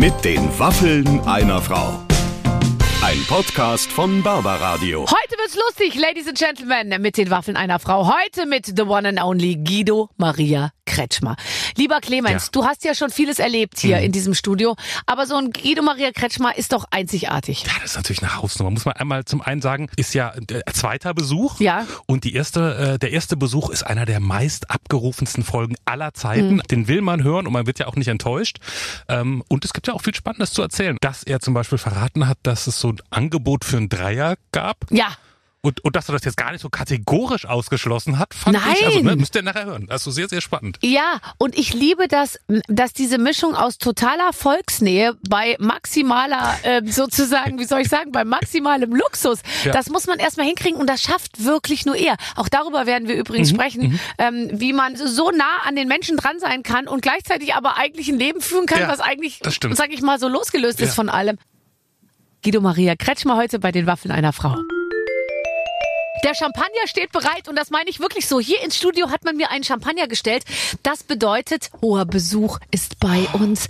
Mit den Waffeln einer Frau. Ein Podcast von Barbaradio. Heute wird's lustig, Ladies and Gentlemen, mit den Waffeln einer Frau. Heute mit the one and only Guido Maria Kretschmer. Lieber Clemens, Ja. du hast ja schon vieles erlebt hier in diesem Studio, aber so ein Guido Maria Kretschmer ist doch einzigartig. Ja, das ist natürlich eine Hausnummer. Muss man einmal zum einen sagen, ist ja der zweiter Besuch. Ja. Und die erste, äh, der erste Besuch ist einer der meist abgerufensten Folgen aller Zeiten. Den will man hören und man wird ja auch nicht enttäuscht. Ähm, und es gibt ja auch viel Spannendes zu erzählen. Dass er zum Beispiel verraten hat, dass es so ein Angebot für einen Dreier gab. Ja, Und, und dass er das jetzt gar nicht so kategorisch ausgeschlossen hat, fand Nein. ich, also ne, müsst ihr nachher hören. Also sehr, sehr spannend. Ja, und ich liebe das, dass diese Mischung aus totaler Volksnähe bei maximaler, äh, sozusagen, wie soll ich sagen, bei maximalem Luxus, Ja. das muss man erstmal hinkriegen und das schafft wirklich nur er. Auch darüber werden wir Mhm, übrigens sprechen, ähm, wie man so nah an den Menschen dran sein kann und gleichzeitig aber eigentlich ein Leben führen kann, Ja, was eigentlich, sag ich mal, so losgelöst ist Ja. von allem. Guido Maria Kretschmer heute bei den Waffeln einer Frau. Der Champagner steht bereit und das meine ich wirklich so. Hier ins Studio hat man mir einen Champagner gestellt. Das bedeutet, hoher Besuch ist bei uns.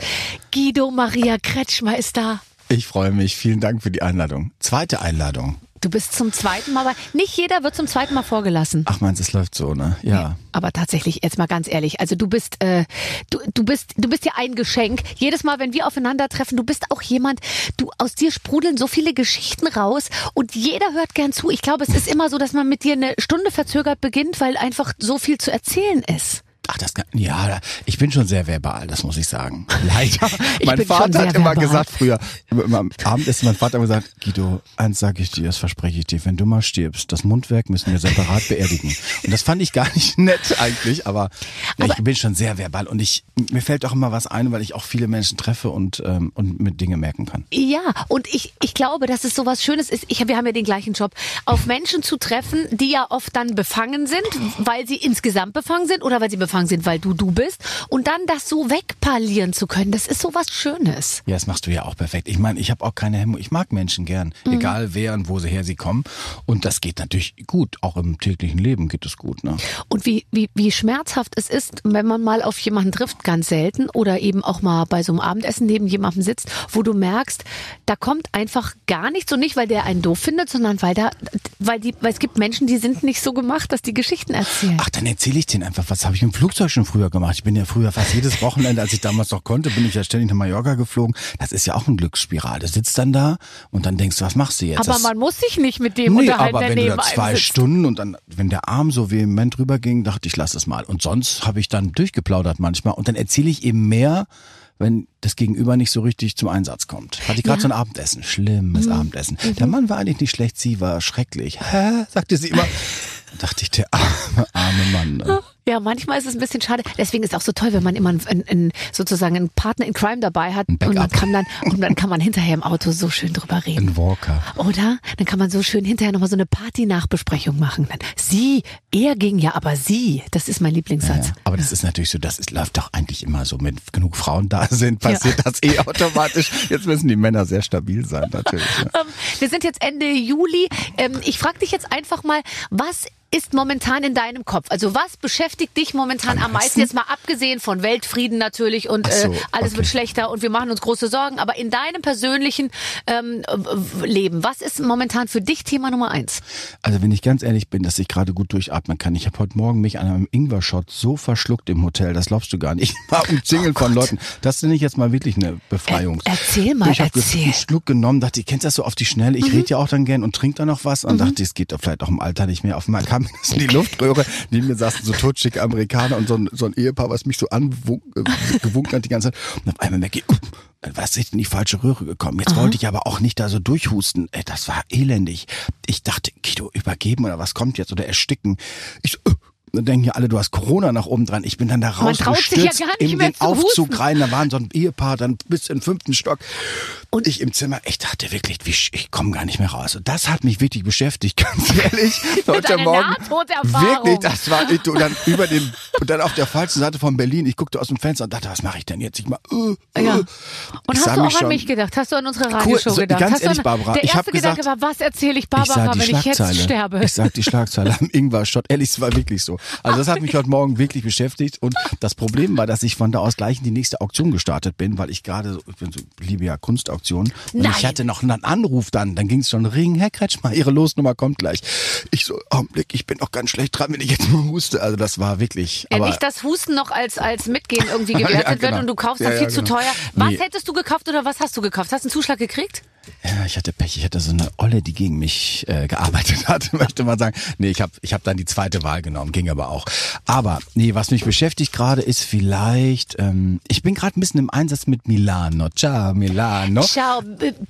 Guido Maria Kretschmer ist da. Ich freue mich. Vielen Dank für die Einladung. Zweite Einladung. Du bist zum zweiten Mal bei. Nicht jeder wird zum zweiten Mal vorgelassen. Ach meinst, es läuft so, ne? Ja. Aber tatsächlich, jetzt mal ganz ehrlich, also du bist, äh, du, du bist, du bist ja ein Geschenk. Jedes Mal, wenn wir aufeinandertreffen, du bist auch jemand, du aus dir sprudeln so viele Geschichten raus und jeder hört gern zu. Ich glaube, es ist immer so, dass man mit dir eine Stunde verzögert beginnt, weil einfach so viel zu erzählen ist. Ach, das kann, ja, ich bin schon sehr verbal, das muss ich sagen. Leider. Ich mein Vater hat immer verbal. gesagt früher, immer, am Abendessen, mein Vater immer gesagt, Guido, eins sage ich dir, das verspreche ich dir, wenn du mal stirbst, das Mundwerk müssen wir separat beerdigen. Und das fand ich gar nicht nett eigentlich, aber, ja, ich bin schon sehr verbal und ich, mir fällt auch immer was ein, weil ich auch viele Menschen treffe und, ähm, und mit Dinge merken kann. Ja, und ich, ich glaube, dass es so was Schönes ist. Ich, wir haben ja den gleichen Job, auf Menschen zu treffen, die ja oft dann befangen sind, weil sie insgesamt befangen sind oder weil sie befangen sind, weil du du bist. Und dann das so wegparlieren zu können, das ist so was Schönes. Ja, das machst du ja auch perfekt. Ich meine, ich habe auch keine Hemmung. Ich mag Menschen gern, Mhm. egal wer und wo sie her sie kommen. Und das geht natürlich gut. Auch im täglichen Leben geht es gut. Ne? Und wie, wie, wie schmerzhaft es ist, wenn man mal auf jemanden trifft, ganz selten, oder eben auch mal bei so einem Abendessen neben jemandem sitzt, wo du merkst, da kommt einfach gar nichts und nicht, weil der einen doof findet, sondern weil da, weil die, weil es gibt Menschen, die sind nicht so gemacht, dass die Geschichten erzählen. Ach, dann erzähle ich denen einfach, was habe ich im Flugzeug schon früher gemacht. Ich bin ja früher fast jedes Wochenende, als ich damals noch konnte, bin ich ja ständig nach Mallorca geflogen. Das ist ja auch ein Glücksspiral. Du sitzt dann da und dann denkst du, was machst du jetzt? Aber das, man muss sich nicht mit dem Nee, unterhalten, aber wenn du da zwei. Stunden und dann, wenn der Arm so vehement rüberging, dachte ich, lass es mal. Und sonst habe ich dann durchgeplaudert manchmal und dann erzähle ich eben mehr, wenn das Gegenüber nicht so richtig zum Einsatz kommt. Hatte ich gerade so ein Abendessen, schlimmes Mhm. Abendessen. Der Mann war eigentlich nicht schlecht, sie war schrecklich. Hä? sagte sie immer. Da dachte ich, der arme, arme Mann. Ja, manchmal ist es ein bisschen schade. Deswegen ist es auch so toll, wenn man immer einen, einen, sozusagen einen Partner in Crime dabei hat und man kann dann und dann kann man hinterher im Auto so schön drüber reden. Ein Walker. Oder? Dann kann man so schön hinterher nochmal so eine Party-Nachbesprechung machen. Dann, sie, er ging ja, aber sie. Das ist mein Lieblingssatz. Ja, aber das ist natürlich so, das ist, läuft doch eigentlich immer so. Wenn genug Frauen da sind, passiert das eh automatisch. Jetzt müssen die Männer sehr stabil sein, natürlich. Ja. Ähm, wir sind jetzt Ende Juli. Ähm, ich frage dich jetzt einfach mal, was ist momentan in deinem Kopf? Also was beschäftigt dich momentan am, Am meisten? Jetzt mal abgesehen von Weltfrieden natürlich und so, äh, alles okay. wird schlechter und wir machen uns große Sorgen. Aber in deinem persönlichen ähm, äh, Leben, was ist momentan für dich Thema Nummer eins? Also wenn ich ganz ehrlich bin, dass ich gerade gut durchatmen kann. Ich habe heute Morgen mich an einem Ingwer-Shot so verschluckt im Hotel, das glaubst du gar nicht. Ich war umzingelt von Leuten. Das nenne ich jetzt mal wirklich eine Befreiung. Äh, erzähl mal, ich habe erzähl. Mhm. einen Schluck genommen, dachte, ich kennst das so auf die Schnelle. Ich rede ja auch dann gern und trinke dann noch was und dachte, es geht doch vielleicht auch im Alter nicht mehr. Auf einmal kam das in die Luftröhre. Neben mir saßen so totschicke Amerikaner und so ein, so ein Ehepaar, was mich so angewunken hat die ganze Zeit. Und auf einmal merke ich, uh, was ist in die falsche Röhre gekommen? Jetzt wollte ich aber auch nicht da so durchhusten. Ey, das war elendig. Ich dachte, Guido, übergeben oder was kommt jetzt oder ersticken. Ich so, uh, denken ja alle, du hast Corona nach oben dran. Ich bin dann da Man traut sich ja rausgestürzt nicht in den zu Aufzug husten. rein. Da waren so ein Ehepaar dann bis in den fünften Stock. Und ich im Zimmer, ich dachte wirklich, ich komme gar nicht mehr raus. Und das hat mich wirklich beschäftigt, ganz ehrlich. Heute Morgen. Wirklich, das war, ich, du, dann über dem Und dann auf der falschen Seite von Berlin, ich guckte aus dem Fenster und dachte, was mache ich denn jetzt? Ich mal, äh, Ja. äh. Und Ich hast du mich auch an schon- mich gedacht? Hast du an unsere Radioshow so, gedacht? ganz ehrlich, an, Barbara, der ich erste Gedanke gesagt- war, was erzähle ich Ich Barbara, die wenn ich jetzt sterbe? Ich sag die Schlagzeile am Ingwer-Shot. Ehrlich, es war wirklich so. Also das hat mich heute Morgen wirklich beschäftigt. Und das Problem war, dass ich von da aus gleich in die nächste Auktion gestartet bin, weil ich gerade, so, ich bin so, liebe ja Kunstauktionen. Und Nein. ich hatte noch einen Anruf dann. Dann ging es schon, Ring, Herr Kretschmer, Ihre Losnummer kommt gleich. Ich so, Augenblick, ich bin noch ganz schlecht dran, wenn ich jetzt mal huste. Also das war wirklich. Ja, aber nicht, dass Husten noch als, als Mitgehen irgendwie Ja, gewertet genau. wird und du kaufst dann Ja, viel ja, zu genau. teuer. Was Nee. hättest du gekauft oder was hast du gekauft? Hast du einen Zuschlag gekriegt? Ja, ich hatte Pech. Ich hatte so eine Olle, die gegen mich äh, gearbeitet hat, möchte man sagen. Nee, ich habe ich hab dann die zweite Wahl genommen, ging aber auch. Aber nee, was mich beschäftigt gerade ist vielleicht, ähm, ich bin gerade ein bisschen im Einsatz mit Milano. Ciao, Milano. Ciao,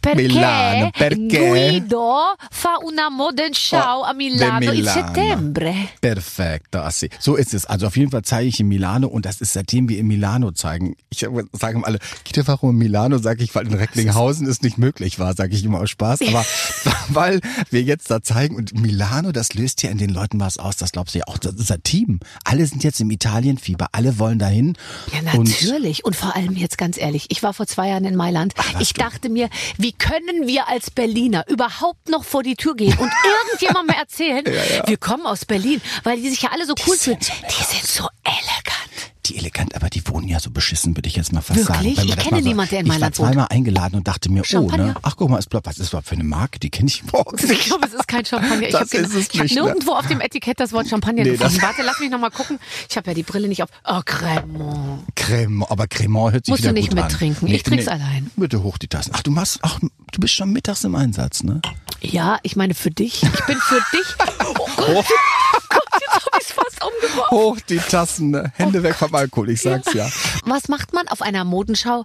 perché Milano, perché? Guido fa una Modenshow Oh, a Milano, Milano. settembre. Perfetto, assi. So ist es. Also auf jeden Fall zeige ich in Milano und das ist seitdem wir in Milano zeigen. Ich sage immer alle, Kita, warum Milano? Sage ich, weil in Recklinghausen es nicht möglich war, sage ich immer aus Spaß. Aber weil wir jetzt da zeigen und Milano, das löst ja in den Leuten was aus. Das glaubst du ja auch. Das ist ein Team. Alle sind jetzt im Italienfieber. Alle wollen dahin. Ja, Und natürlich. Und, vor allem jetzt ganz ehrlich, ich war vor zwei Jahren in Mailand. warst ich du? dachte mir, wie können wir als Berliner überhaupt noch vor die Tür gehen und irgendjemandem erzählen, wir kommen aus Berlin, weil die sich ja alle so cool fühlen. sind so die sind so elegant. Die elegant, aber die wohnen ja so beschissen, würde ich jetzt mal fast Wirklich? sagen. Ich kenne niemanden, der in Ich Mailand war wohnt. zweimal eingeladen und dachte mir, oh, Champagner? ne? Ach, guck mal, ist, was ist das überhaupt für eine Marke? Die kenne ich überhaupt Ich nicht. glaube, es ist kein Champagner. Ich habe ich hab nicht, ne? nirgendwo auf dem Etikett das Wort Champagner Nee, gefunden. Warte, lass mich noch mal gucken. Ich habe ja die Brille nicht auf. Oh, Cremant. Creme, aber Cremant hört sich Musst wieder du nicht gut an. mittrinken. Ich trink's allein. Bitte hoch die Tassen. Ach, du machst, ach, du bist schon mittags im Einsatz, ne? Ja, ich meine für dich. Ich bin für dich. Oh Gott, Gott jetzt habe ich es fast umgeworfen. Hoch die Tassen, ne? Hände weg vom Alkohol, ich sag's ja. Was macht man auf einer Modenschau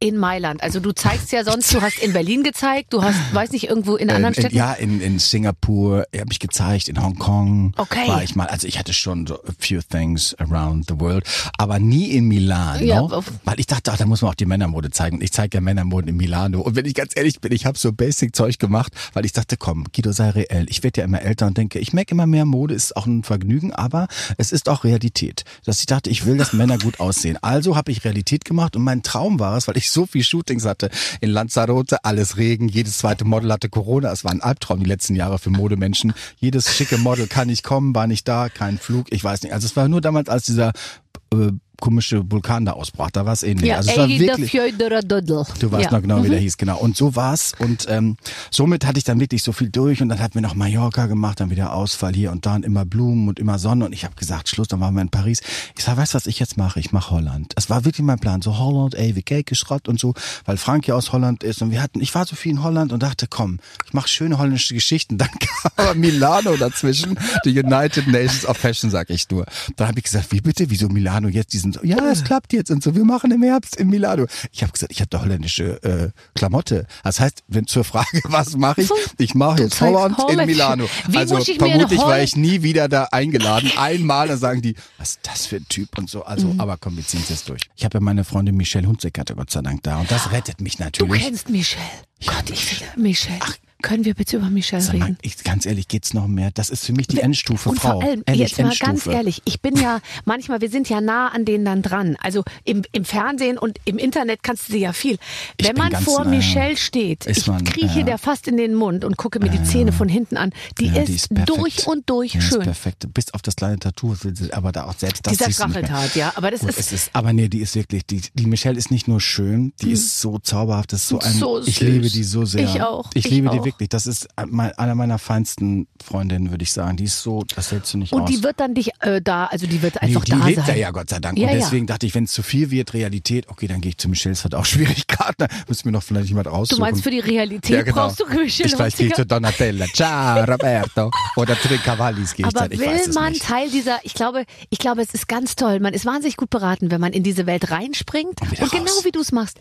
in Mailand? Also du zeigst ja sonst, du hast in Berlin gezeigt, du hast, weiß nicht, irgendwo in anderen in, Städten. ja, in, in Singapur, habe ich gezeigt, in Hongkong Okay. war ich mal. Also ich hatte schon so a few things around the world, aber nie in Milano, Ja, auf- weil ich dachte, ach, da muss man auch die Männermode zeigen. Und ich zeige ja Männermode in Milano. Und wenn ich ganz ehrlich bin, ich habe so Basic-Zeug gemacht, weil ich dachte, komm, Guido, sei reell. Ich werde ja immer älter und denke, ich merke immer mehr, Mode ist auch ein Vergnügen, aber es ist auch Realität. Dass ich dachte, ich will, dass Männer gut aussehen. Also habe ich Realität gemacht und mein Traum war es, weil ich so viel Shootings hatte in Lanzarote, alles Regen, jedes zweite Model hatte Corona. Es war ein Albtraum die letzten Jahre für Modemenschen. Jedes schicke Model kann nicht kommen, war nicht da, kein Flug, ich weiß nicht. Also es war nur damals, als dieser äh, komische Vulkan da ausbrach, da war es ähnlich. ja, also es war wirklich. Du weißt ja. noch genau, wie Mhm. der hieß, genau. Und so war's. Und ähm, somit hatte ich dann wirklich so viel durch und dann hatten wir noch Mallorca gemacht, dann wieder Ausfall hier und da und immer Blumen und immer Sonne. Und ich habe gesagt, Schluss, dann waren wir in Paris. Ich sag, weißt du, was ich jetzt mache? Ich mache Holland. Es war wirklich mein Plan. So Holland, ey, wie Cake Schrott und so, weil Frank ja aus Holland ist. Und wir hatten, ich war so viel in Holland und dachte, komm, ich mache schöne holländische Geschichten. Dann kam aber Milano dazwischen, die United Nations of Fashion, sag ich nur. Dann habe ich gesagt, wie bitte, wieso Milano jetzt diesen, so, ja, es klappt jetzt und so, wir machen im Herbst in Milano. Ich habe gesagt, ich habe da holländische äh, Klamotte. Das heißt, wenn zur Frage, was mache ich? Ich mache jetzt Holland in. Milano. Wie also vermutlich war ich nie wieder da eingeladen. Einmal, dann sagen die, was ist das für ein Typ und so. Also, Mhm. aber komm, wir ziehen es jetzt durch. Ich habe ja meine Freundin Michelle Hunziker, Gott sei Dank, da. Und das rettet mich Du natürlich. kennst Michelle. Ja, Gott, ich will Michelle. Können wir bitte über Michelle mal, reden? ich, ganz ehrlich, geht's noch mehr? Das ist für mich die Endstufe, Und Frau. vor allem, ehrlich, jetzt mal Endstufe. ganz ehrlich, ich bin ja, manchmal, wir sind ja nah an denen dann dran. Also im, im Fernsehen und im Internet kannst du sie ja viel. Wenn man vor nah, Michelle steht, ist ich man, krieche ja. der fast in den Mund und gucke mir die Zähne von hinten an. Die, Ja, ist, perfekt. durch und durch Ist schön. perfekt. Bis auf das kleine Tattoo, aber da auch selbst das Dieser. Stacheltat, ja. Aber das Gut, ist, es ist, aber nee, die ist wirklich, die, die Michelle ist nicht nur schön, die ist so zauberhaft, das ist so ein, Mhm. So ich liebe die so sehr. Ich auch, Ich ich liebe die auch. Wirklich. Das ist einer meiner feinsten Freundinnen, würde ich sagen. Die ist so, das hältst du nicht und aus. die wird dann dich äh, da, also die wird einfach nee, die da lebt sein. da ja, Gott sei Dank. Ja, und ja. deswegen dachte ich, wenn es zu viel wird, Realität, okay, dann gehe ich zu Michelle. Es hat auch Schwierigkeiten. Da müssen wir noch vielleicht jemand raussuchen. Du meinst für die Realität ja, genau. brauchst du Michelle Ich vielleicht gehe zu Donatella. Ciao, Roberto. Oder Tre Cavallis gehe ich Aber dann. Ich will weiß man nicht. Teil dieser, ich glaube, ich glaube, es ist ganz toll. Man ist wahnsinnig gut beraten, wenn man in diese Welt reinspringt und, wieder genau wie du es machst,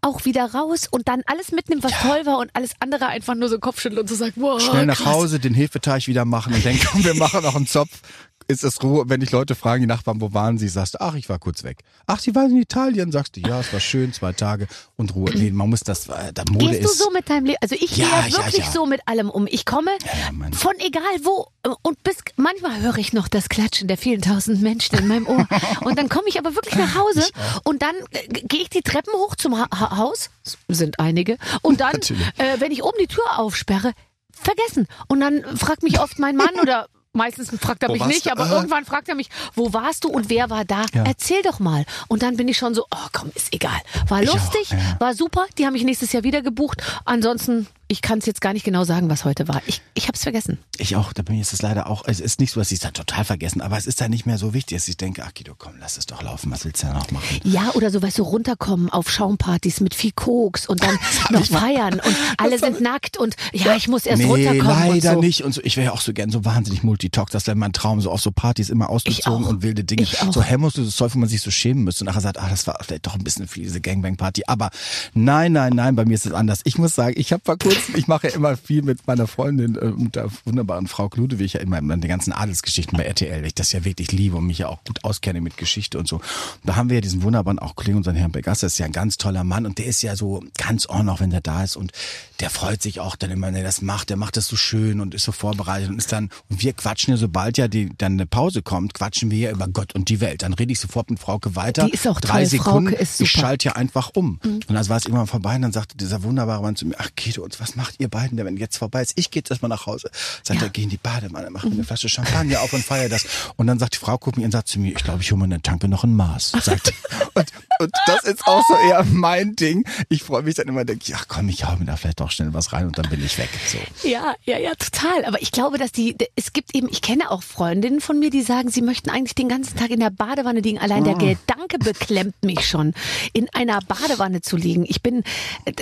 auch wieder raus und dann alles mitnimmt, was toll war und alles andere einfach nur so Kopfschütteln und so sagt, wow, Schnell nach krass. Hause, den Hefeteig wieder machen und denken, wir machen noch einen Zopf. Ist es Ruhe. Wenn dich Leute fragen, die Nachbarn, wo waren sie, sagst du, ach, ich war kurz weg. Ach, sie waren in Italien, sagst du, ja, es war schön, zwei Tage und Ruhe. Nee, man muss das, äh, da Mode Gehst du ist. so mit deinem Leben? Also ich Ja, gehe ja ja, wirklich ja. so mit allem um. Ich komme ja, von egal wo äh, und bis manchmal höre ich noch das Klatschen der vielen tausend Menschen in meinem Ohr. Und dann komme ich aber wirklich nach Hause und dann äh, gehe ich die Treppen hoch zum ha ha Haus, sind einige, und dann, äh, wenn ich oben die Tür aufsperre, vergessen. Und dann fragt mich oft mein Mann oder Meistens fragt er Wo mich nicht, du? aber irgendwann fragt er mich, wo warst du und wer war da? Ja. Erzähl doch mal. Und dann bin ich schon so, oh komm, ist egal. War Ich auch, lustig, ja. war super, die haben mich nächstes Jahr wieder gebucht. Ansonsten, ich kann es jetzt gar nicht genau sagen, was heute war. Ich, ich habe es vergessen. Ich auch, da bin ich es leider auch, es ist nicht so, dass ich es dann total vergessen, aber es ist dann nicht mehr so wichtig, dass ich denke, ach Guido, komm, lass es doch laufen, was willst du denn noch machen? Ja, oder so, weißt du, runterkommen auf Schaumpartys mit viel Koks und dann noch mal- feiern und alle sind nackt und ja, ich muss erst nee, runterkommen leider und so. nicht. Und so, ich wäre ja auch so gern so wahnsinnig Multitox. Das wäre mein Traum, so auf so Partys immer ausgezogen und wilde Dinge. Ich auch. So hemmungsloses Zeug, wo man sich so schämen müsste. Und nachher sagt, ah, das war vielleicht doch ein bisschen viel, diese Gangbang-Party. Aber nein, nein, nein, bei mir ist es anders. Ich muss sagen, ich habe vor kurzem, ich mache ja immer viel mit meiner Freundin äh, und der wunderbaren Frau Ludewig ja immer in den ganzen Adelsgeschichten bei RTL, weil ich das ja wirklich liebe und mich ja auch gut auskenne mit Geschichte und so. Und da haben wir ja diesen wunderbaren auch Kollegen, unseren Herrn Begasse, das ist ja ein ganz toller Mann und der ist ja so ganz on, auch wenn der da ist und der freut sich auch dann immer, wenn er das macht, der macht das so schön und ist so vorbereitet und ist dann, und wir quatschen ja, sobald ja die, dann eine Pause kommt, quatschen wir ja über Gott und die Welt. Dann rede ich sofort mit Frauke weiter. Die ist auch Drei toll. Sekunden, Frauke ist ich super. Mhm. schalte ja einfach um. Und dann war es irgendwann vorbei und dann sagte dieser wunderbare Mann zu mir, ach Guido, und was macht ihr beiden denn, wenn jetzt vorbei ist? Ich gehe jetzt erstmal nach Hause. Sagt Ja. er, geh in die Badewanne, mach mir eine Flasche Champagner auf und feier das. Und dann sagt die Frau, guckt mich und sagt zu mir, ich glaube, ich hole mir eine Tanke noch ein Maß. Sagt und, und das ist auch so eher mein Ding. Ich freue mich dann immer, denke ich, ach komm, ich hau mir da vielleicht doch schnell was rein und dann bin ich weg. So. Ja, ja, ja, total. Aber ich glaube, dass die, es gibt eben, ich kenne auch Freundinnen von mir, die sagen, sie möchten eigentlich den ganzen Tag in der Badewanne liegen. Allein der Gedanke beklemmt mich schon, in einer Badewanne zu liegen. Ich bin,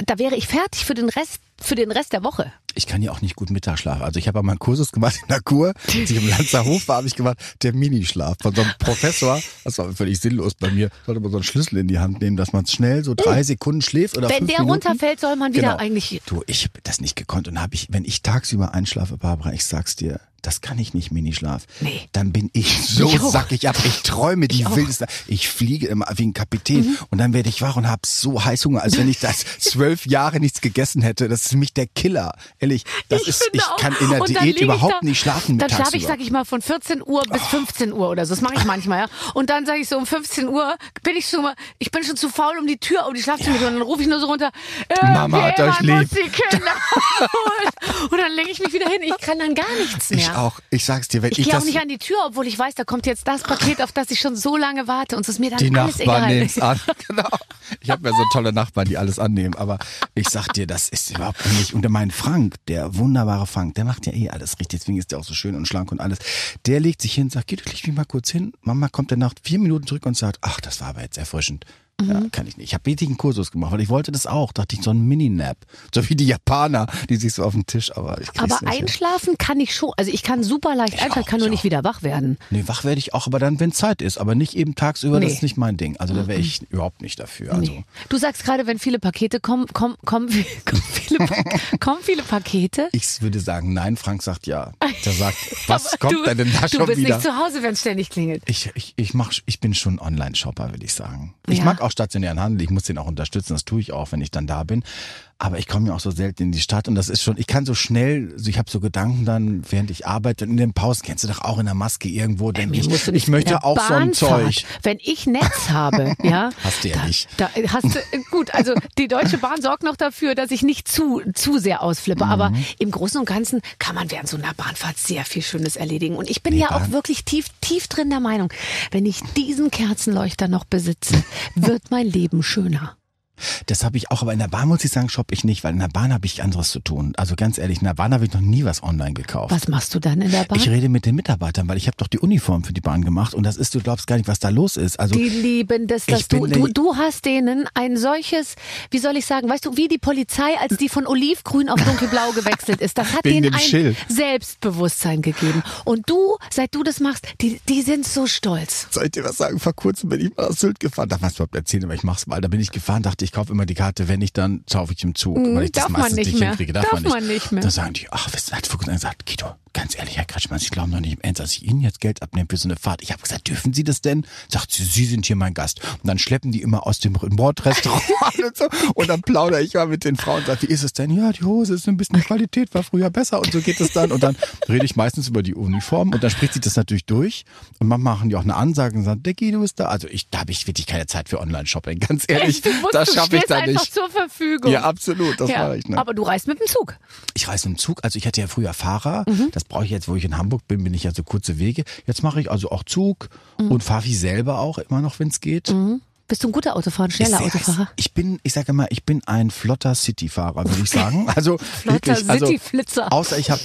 da wäre ich fertig für den Rest, für den Rest der Woche. Ich kann ja auch nicht gut Mittagsschlaf. Also ich habe mal einen Kursus gemacht in der Kur. Als ich im Lanzer Hof war, habe ich gemacht, der Minischlaf von so einem Professor. Das war völlig sinnlos bei mir. Sollte man so einen Schlüssel in die Hand nehmen, dass man schnell so drei Sekunden schläft oder Wenn der Minuten. runterfällt, soll man wieder Genau. eigentlich. Du, ich habe das nicht gekonnt und habe ich, wenn ich tagsüber einschlafe, Barbara, ich sag's dir, das kann ich nicht Minischlaf. Nee. Dann bin ich so Ich sackig ab. Ich träume die Ich. Mhm. wildesten. Ich fliege immer wie ein Kapitän und dann werde ich wach und habe so Heißhunger, als wenn ich das zwölf Jahre nichts gegessen hätte. Das ist für mich der Killer. Ehrlich, das ist, finde ich auch. kann in der Diät ich überhaupt da, nicht schlafen Dann schlafe ich, sag ich mal, von 14 Uhr bis 15 Uhr oder so. Das mache ich manchmal, ja. Und dann sage ich so um 15 Uhr bin ich schon mal, ich bin schon zu faul, um die Tür, um die Schlafzimmer zu Und dann rufe ich nur so runter, äh, Mama hat euch lieb. die. Und dann lege ich mich wieder hin. Ich kann dann gar nichts mehr. Ich auch. Ich sag's dir, wenn Ich ich, gehe auch nicht an die Tür, obwohl ich weiß, da kommt jetzt das Paket, auf das ich schon so lange warte. Und es ist mir dann die alles Nachbarn egal. nehmen's an. Genau. Ich habe ja so tolle Nachbarn, die alles annehmen. Aber ich sag dir, das ist überhaupt nicht. Und mein Frank, der wunderbare Frank, der macht ja eh alles richtig. Deswegen ist der auch so schön und schlank und alles. Der legt sich hin, sagt, geh du leg mich mal kurz hin. Mama kommt dann nach vier Minuten zurück und sagt, ach, das war aber jetzt erfrischend. Ja, Mhm. kann ich nicht. Ich habe einen Kursus gemacht, weil ich wollte das auch. Dachte ich, so ein Mini-Nap. So wie die Japaner, die sich so auf den Tisch, aber ich Aber nicht hin. einschlafen kann ich schon. Also ich kann super leicht einschlafen, auch, kann nur ich nicht auch. wieder wach werden. Nee, wach werde ich auch, aber dann, wenn Zeit ist. Aber nicht eben tagsüber, das Nee. ist nicht mein Ding. Also da wäre ich überhaupt nicht dafür. Also. Nee. Du sagst gerade, wenn viele Pakete kommen, kommen, kommen, kommen, viele, kommen viele Pakete. Ich würde sagen, nein. Frank sagt ja. Der sagt, was kommt du, denn da Du schon bist wieder? nicht zu Hause, wenn es ständig klingelt. Ich, ich, ich, mach, ich bin schon Online-Shopper, würde ich sagen. Ich Ja. mag auch stationären Handel. Ich muss den auch unterstützen. Das tue ich auch, wenn ich dann da bin. Aber ich komme ja auch so selten in die Stadt und das ist schon, ich kann so schnell, ich habe so Gedanken dann, während ich arbeite und in den Pausen, kennst du doch auch in der Maske irgendwo, denke ich, ich in möchte auch so ein Zeug. Wenn ich Netz habe, ja. Hast du ja da, nicht. Da hast du, gut, also die Deutsche Bahn sorgt noch dafür, dass ich nicht zu, zu sehr ausflippe. Aber Mhm. im Großen und Ganzen kann man während so einer Bahnfahrt sehr viel Schönes erledigen. Und ich bin Nee, ja auch Bahn- wirklich tief, tief drin der Meinung, wenn ich diesen Kerzenleuchter noch besitze, wird mein Leben schöner. Das habe ich auch, aber in der Bahn muss ich sagen, shoppe ich nicht, weil in der Bahn habe ich anderes zu tun. Also ganz ehrlich, in der Bahn habe ich noch nie was online gekauft. Was machst du dann in der Bahn? Ich rede mit den Mitarbeitern, weil ich habe doch die Uniform für die Bahn gemacht und das ist, du glaubst gar nicht, was da los ist. Also Die lieben das, dass du, du, du hast denen ein solches, wie soll ich sagen, weißt du, wie die Polizei, als die von olivgrün auf dunkelblau gewechselt ist, das hat denen ein Schild. Selbstbewusstsein gegeben. Und du, seit du das machst, die, die sind so stolz. soll ich dir was sagen? Vor kurzem bin ich mal aus Sylt gefahren. Darf man es überhaupt erzählen, aber ich mach's mal. Da bin ich gefahren, dachte. Ich kaufe immer die Karte, wenn ich dann kaufe ich im Zug, Mhm, weil ich das darf man meistens nicht nicht mehr. hinkriege. Darf man nicht mehr. Dann sagen die, ach, was hat kurzem gesagt, Guido, ganz ehrlich, Herr Kretschmann, Sie glauben doch nicht im Ernst, dass ich Ihnen jetzt Geld abnehme für so eine Fahrt. Ich habe gesagt, dürfen Sie das denn? Sagt sie, Sie sind hier mein Gast. Und dann schleppen die immer aus dem Bordrestaurant und so. Und dann plaudere ich mal mit den Frauen und sage, wie ist es denn? Ja, die Hose ist ein bisschen, Qualität war früher besser und so geht es dann. Und dann rede ich meistens über die Uniform und dann spricht sich das natürlich durch. Und manchmal machen die auch eine Ansage und sagen, der Guido ist da. Also ich, da habe ich wirklich keine Zeit für Online-Shopping, ganz ehrlich. das schaffe ich da einfach nicht. zur Verfügung. Ja, absolut, das Ja, mache ich. Ne? Aber du reist mit dem Zug. Ich reise im Zug, also ich hatte ja früher Fahrer, Mhm. das brauche ich jetzt, wo ich in Hamburg bin, bin ich ja so kurze Wege. Jetzt mache ich also auch Zug Mhm. und fahre wie selber auch immer noch, wenn es geht. Bist du ein guter Autofahrer, ein schneller Ich- Autofahrer? Ich bin, ich sage immer, ich bin ein flotter Cityfahrer, würde ich sagen. Also Flotter wirklich, also, Cityflitzer. Außer ich habe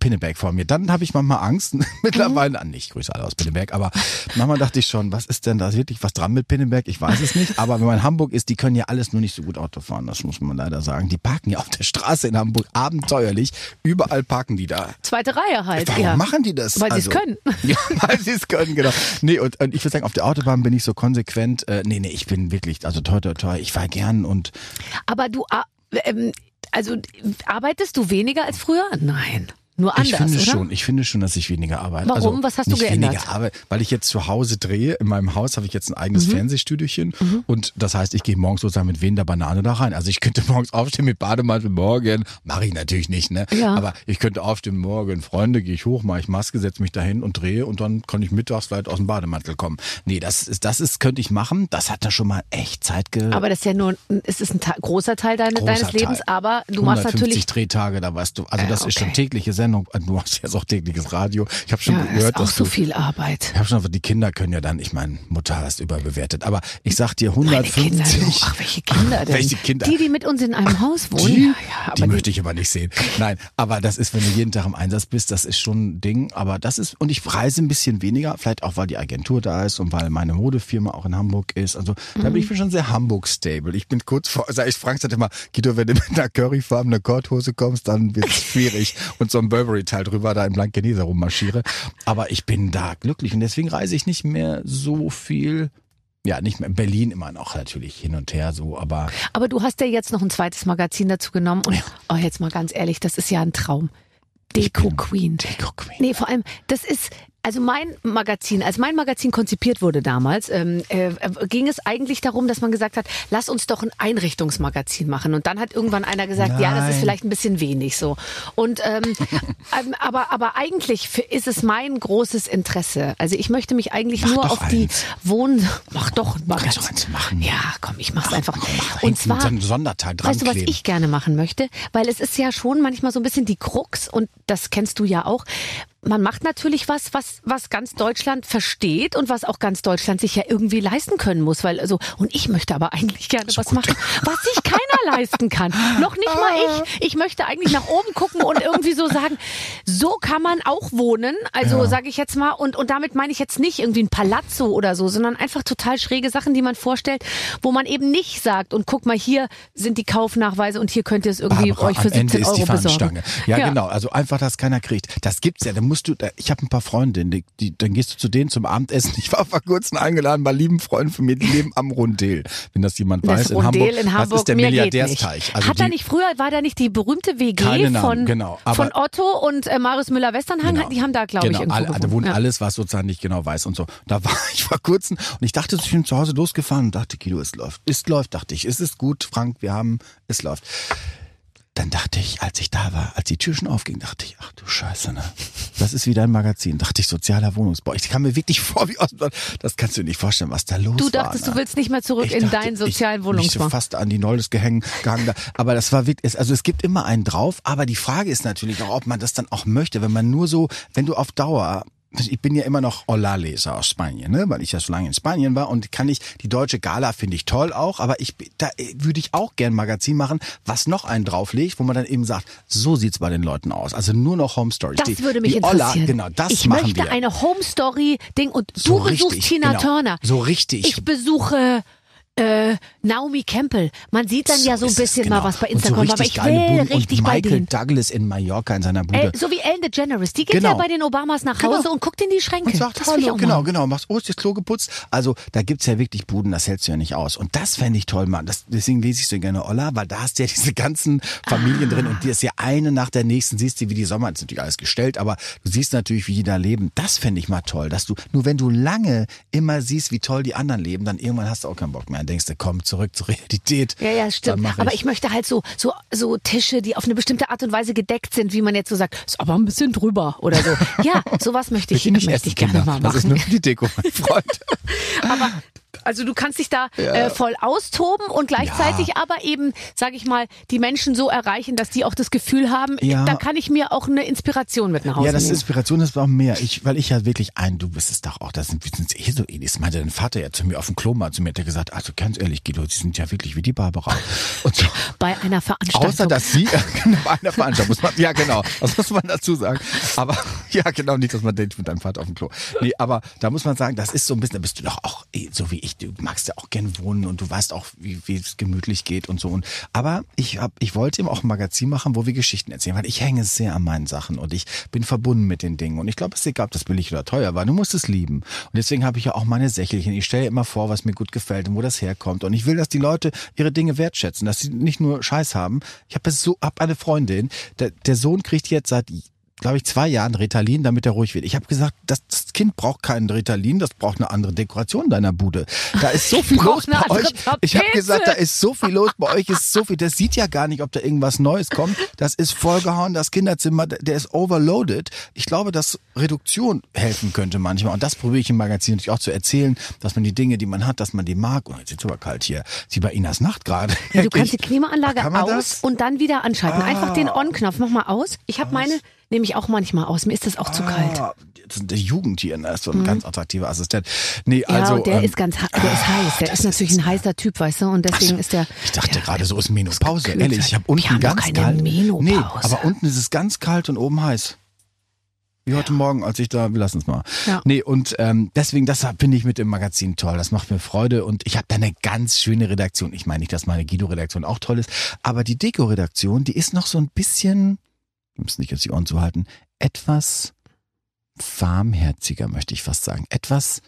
Pinneberg vor mir. Dann habe ich manchmal Angst. Mittlerweile, ah, nicht, Grüße alle aus Pinneberg, aber manchmal dachte ich schon, was ist denn da wirklich was dran mit Pinneberg? Ich weiß es nicht. Aber wenn man in Hamburg ist, die können ja alles nur nicht so gut Auto fahren. Das muss man leider sagen. Die parken ja auf der Straße in Hamburg abenteuerlich. Überall parken die da. Zweite Reihe halt. Warum ja. machen die das? Weil sie es können. Ja, weil sie es können, genau. Nee, und, und ich würde sagen, auf der Autobahn bin ich so konsequent. Äh, nee, nee, ich bin wirklich, also toi, toi, toi, ich fahr gern und Aber du, ähm, also arbeitest du weniger als früher? Nein. Nur anders, ich finde oder? schon, ich finde schon, dass ich weniger arbeite. Warum? Also Was hast du geändert? Weniger arbeite, weil ich jetzt zu Hause drehe. In meinem Haus habe ich jetzt ein eigenes Mhm. Fernsehstudiochen und das heißt, ich gehe morgens sozusagen mit wehender Banane da rein. Also ich könnte morgens aufstehen mit Bademantel morgen, mache ich natürlich nicht, ne? Ja. Aber ich könnte aufstehen morgen, Freunde, gehe ich hoch, mache ich Maske, setze mich dahin und drehe und dann kann ich mittags vielleicht aus dem Bademantel kommen. Nee, das ist, das ist, könnte ich machen. Das hat da schon mal echt Zeit ge Aber das ist ja nur, es ist ein großer Teil deine, Großer deines Lebens, Teil. aber du machst 150 natürlich. Drehtage, da weißt du. Also Ja, das ist schon okay. tägliche Sendung. Du hast jetzt auch tägliches Radio. Ich habe schon Ja, gehört, ist auch dass so du viel Arbeit. ich habe schon, die Kinder können ja dann, ich meine, Mutter hast überbewertet, aber ich sag dir Meine Kinder, 150. ach, welche Kinder denn? Welche Kinder? Die, die mit uns in einem Haus wohnen. Die, ja, ja, die aber möchte ich aber nicht sehen. Nein, aber das ist, wenn du jeden Tag im Einsatz bist, das ist schon ein Ding. Aber das ist, und ich reise ein bisschen weniger, vielleicht auch, weil die Agentur da ist und weil meine Modefirma auch in Hamburg ist. Also da bin ich Mhm. schon sehr Hamburg-stable. Ich bin kurz vor, sag ich, Frank sagt immer, Guido, wenn du mit einer curryfarbenen Korthose kommst, dann wird's schwierig. und so ein Burberry-Teil drüber da in Blankenese rummarschiere. Aber ich bin da glücklich und deswegen reise ich nicht mehr so viel. Ja, nicht mehr in Berlin immer noch natürlich hin und her so, aber Aber du hast ja jetzt noch ein zweites Magazin dazu genommen und oh, jetzt mal ganz ehrlich, das ist ja ein Traum. Deko Queen. Deko Queen. Nee, vor allem, das ist, also mein Magazin, als mein Magazin konzipiert wurde damals, ähm, äh, ging es eigentlich darum, dass man gesagt hat, lass uns doch ein Einrichtungsmagazin machen. Und dann hat irgendwann einer gesagt, ja, das ist Nein. vielleicht ein bisschen wenig so. Und ähm, ähm, aber, aber eigentlich ist es mein großes Interesse. Also ich möchte mich eigentlich Mach nur auf die eins. Wohn... Mach doch ein Kannst Magazin. du eins machen? Ja, komm, ich mach's einfach. mach Und zwar, einen Sonderteil dran weißt du, was ich gerne machen möchte? Weil es ist ja schon manchmal so ein bisschen die Krux und das kennst du ja auch. Man macht natürlich was, was, was ganz Deutschland versteht und was auch ganz Deutschland sich ja irgendwie leisten können muss, weil also und ich möchte aber eigentlich gerne was machen, was sich keiner leisten kann. Noch nicht mal ich. Ich möchte eigentlich nach oben gucken und irgendwie so sagen, so kann man auch wohnen. Also sage ich jetzt mal und und damit meine ich jetzt nicht irgendwie ein Palazzo oder so, sondern einfach total schräge Sachen, die man vorstellt, wo man eben nicht sagt und guck mal hier sind die Kaufnachweise und hier könnt ihr es irgendwie Barbara, euch für am Ende 17 ist die Euro besorgen. Fahnenstange. Ja, genau. Also einfach, dass keiner kriegt. Das gibt's ja. Da musst du. Ich habe ein paar Freundinnen, die, die, dann gehst du zu denen zum Abendessen. Ich war vor kurzem eingeladen bei lieben Freunden von mir, die leben am Rundel. Wenn das jemand weiß, Das in Hamburg. in Hamburg, das ist der geht Milliardärsteich. Also Hat da nicht früher, war da nicht die berühmte WG Namen, von, genau, von Otto und äh, Marius Müller-Westernhagen? Genau. Die haben da, glaube genau, ich, irgendwo all. Da wohnt ja. alles, was sozusagen nicht genau weiß und so. Da war ich vor kurzem und ich dachte, ich bin zu Hause losgefahren und dachte, Guido, es läuft. Es läuft, dachte ich. Es ist gut, Frank, wir haben, es läuft. Dann dachte ich, als ich da war, als die Tür schon aufging, dachte ich, ach du Scheiße, ne? Das ist wieder ein Magazin. Dachte ich, sozialer Wohnungsbau. Ich kam mir wirklich vor wie aus, das kannst du dir nicht vorstellen, was da los Du war. dachtest, ne? du willst nicht mehr zurück Ich in dachte, deinen sozialen ich, Wohnungsbau. Mich so fast an die Nolles gehängt, gehangen da. Aber das war wirklich, also es gibt immer einen drauf, aber die Frage ist natürlich auch, ob man das dann auch möchte, wenn man nur so, wenn du auf Dauer ich bin ja immer noch Holla-Leser aus Spanien, ne? weil ich ja so lange in Spanien war und kann ich, die deutsche Gala finde ich toll auch, aber ich, da äh, würde ich auch gern ein Magazin machen, was noch einen drauflegt, wo man dann eben sagt, so sieht's bei den Leuten aus. Also nur noch Home Stories. Das die, würde mich interessieren. Olla, genau, das ich machen möchte wir. eine Home Story Ding und So du besuchst richtig, Tina genau. Turner. So richtig. Ich besuche äh, Naomi Campbell. Man sieht dann ja so ein bisschen genau. mal was bei Und so Instagram, aber ich will richtig und bei Michael. Douglas in Mallorca in seiner Bude. Äh, so wie Ellen DeGeneres, die geht Genau. ja bei den Obamas nach Hause Genau. und guckt in die Schränke. Und sagt, das hallo, genau, genau, machst, oh, ist das Klo geputzt? Also, da gibt's ja wirklich Buden, das hältst du ja nicht aus. Und das fände ich toll, Mann. Das, deswegen lese ich so gerne Olla, weil da hast du ja diese ganzen Familien drin und die ist ja eine nach der nächsten, siehst du, wie die Sommer, ist natürlich alles gestellt, aber du siehst natürlich, wie die da leben. Das fände ich mal toll, dass du, nur wenn du lange immer siehst, wie toll die anderen leben, dann irgendwann hast du auch keinen Bock mehr. Denkst du, komm, zurück zur Realität. Ja, ja, stimmt. mach Aber ich möchte halt so, so, so Tische, die auf eine bestimmte Art und Weise gedeckt sind, wie man jetzt so sagt, ist aber ein bisschen drüber oder so. Ja, sowas möchte ich, Bitte nicht möchte ich gerne mal Das ist machen. nur für die Deko, mein Freund. Aber also du kannst dich da äh, voll austoben und gleichzeitig aber eben, sage ich mal, die Menschen so erreichen, dass die auch das Gefühl haben, Ja. da kann ich mir auch eine Inspiration mit nach Hause Ja, das nehmen. Inspiration ist auch mehr. Ich, weil ich ja wirklich ein, du bist es doch auch, das sind, wir sind eh so ähnlich. Das meinte dein Vater ja zu mir auf dem Klo mal zu mir, hat er gesagt, also ganz ehrlich, Guido, sie sind ja wirklich wie die Barbara. Und so. bei einer Veranstaltung. Außer, dass sie, genau, bei einer Veranstaltung muss man, ja genau, das muss man dazu sagen. Aber, ja genau, nicht, dass man denkt mit deinem Vater auf dem Klo. Nee, aber da muss man sagen, das ist so ein bisschen, da bist du doch auch, eh, so wie ich, du magst ja auch gern wohnen und du weißt auch, wie, wie es gemütlich geht und so. Und, aber ich hab, ich wollte eben auch ein Magazin machen, wo wir Geschichten erzählen, weil ich hänge sehr an meinen Sachen und ich bin verbunden mit den Dingen. Und ich glaube, es ist egal, ob das billig oder teuer war, du musst es lieben. Und deswegen habe ich ja auch meine Sächelchen. Ich stelle immer vor, was mir gut gefällt und wo das herkommt. Und ich will, dass die Leute ihre Dinge wertschätzen, dass sie nicht nur Scheiß haben. Ich habe so, hab eine Freundin, der, der Sohn kriegt jetzt seit glaube ich, zwei Jahren Ritalin, damit er ruhig wird. Ich habe gesagt, das, Kind braucht keinen Ritalin, das braucht eine andere Dekoration in deiner Bude. Da ist so viel los bei euch. Ich habe gesagt, da ist so viel los, bei euch ist so viel. Das sieht ja gar nicht, ob da irgendwas Neues kommt. Das ist vollgehauen, das Kinderzimmer, der ist overloaded. Ich glaube, dass Reduktion helfen könnte manchmal. Und das probiere ich im Magazin natürlich auch zu erzählen, dass man die Dinge, die man hat, dass man die mag. Und jetzt ist es aber kalt hier. Sie bei Inas Nacht gerade. Ja, du kannst die Klimaanlage aus das? und dann wieder anschalten. Einfach den On-Knopf. Mach mal aus. Ich habe meine, nehme ich auch manchmal aus. Mir ist das auch zu kalt. Ah, das ist der Jugend hier, ne? Ist so ein ganz attraktiver Assistent. Nee, Mhm. Ja, also. und der ähm, ist ganz, der ist heiß. Der ist natürlich ein heißer Typ, weißt du, und deswegen ist der. Ich dachte der, gerade, so ist Menopause. Ehrlich, ich habe unten Wir haben ganz keine kalt. Menopause. Nee, aber unten ist es ganz kalt und oben heiß. Wie heute Morgen, als ich da, wir lassen es mal. Ja. Nee, und ähm, deswegen, das finde ich mit dem Magazin toll. Das macht mir Freude und ich habe da eine ganz schöne Redaktion. Ich meine nicht, dass meine Guido-Redaktion auch toll ist, aber die Deko-Redaktion, die ist noch so ein bisschen, wir müssen nicht jetzt die Ohren zuhalten, etwas warmherziger, möchte ich fast sagen. Etwas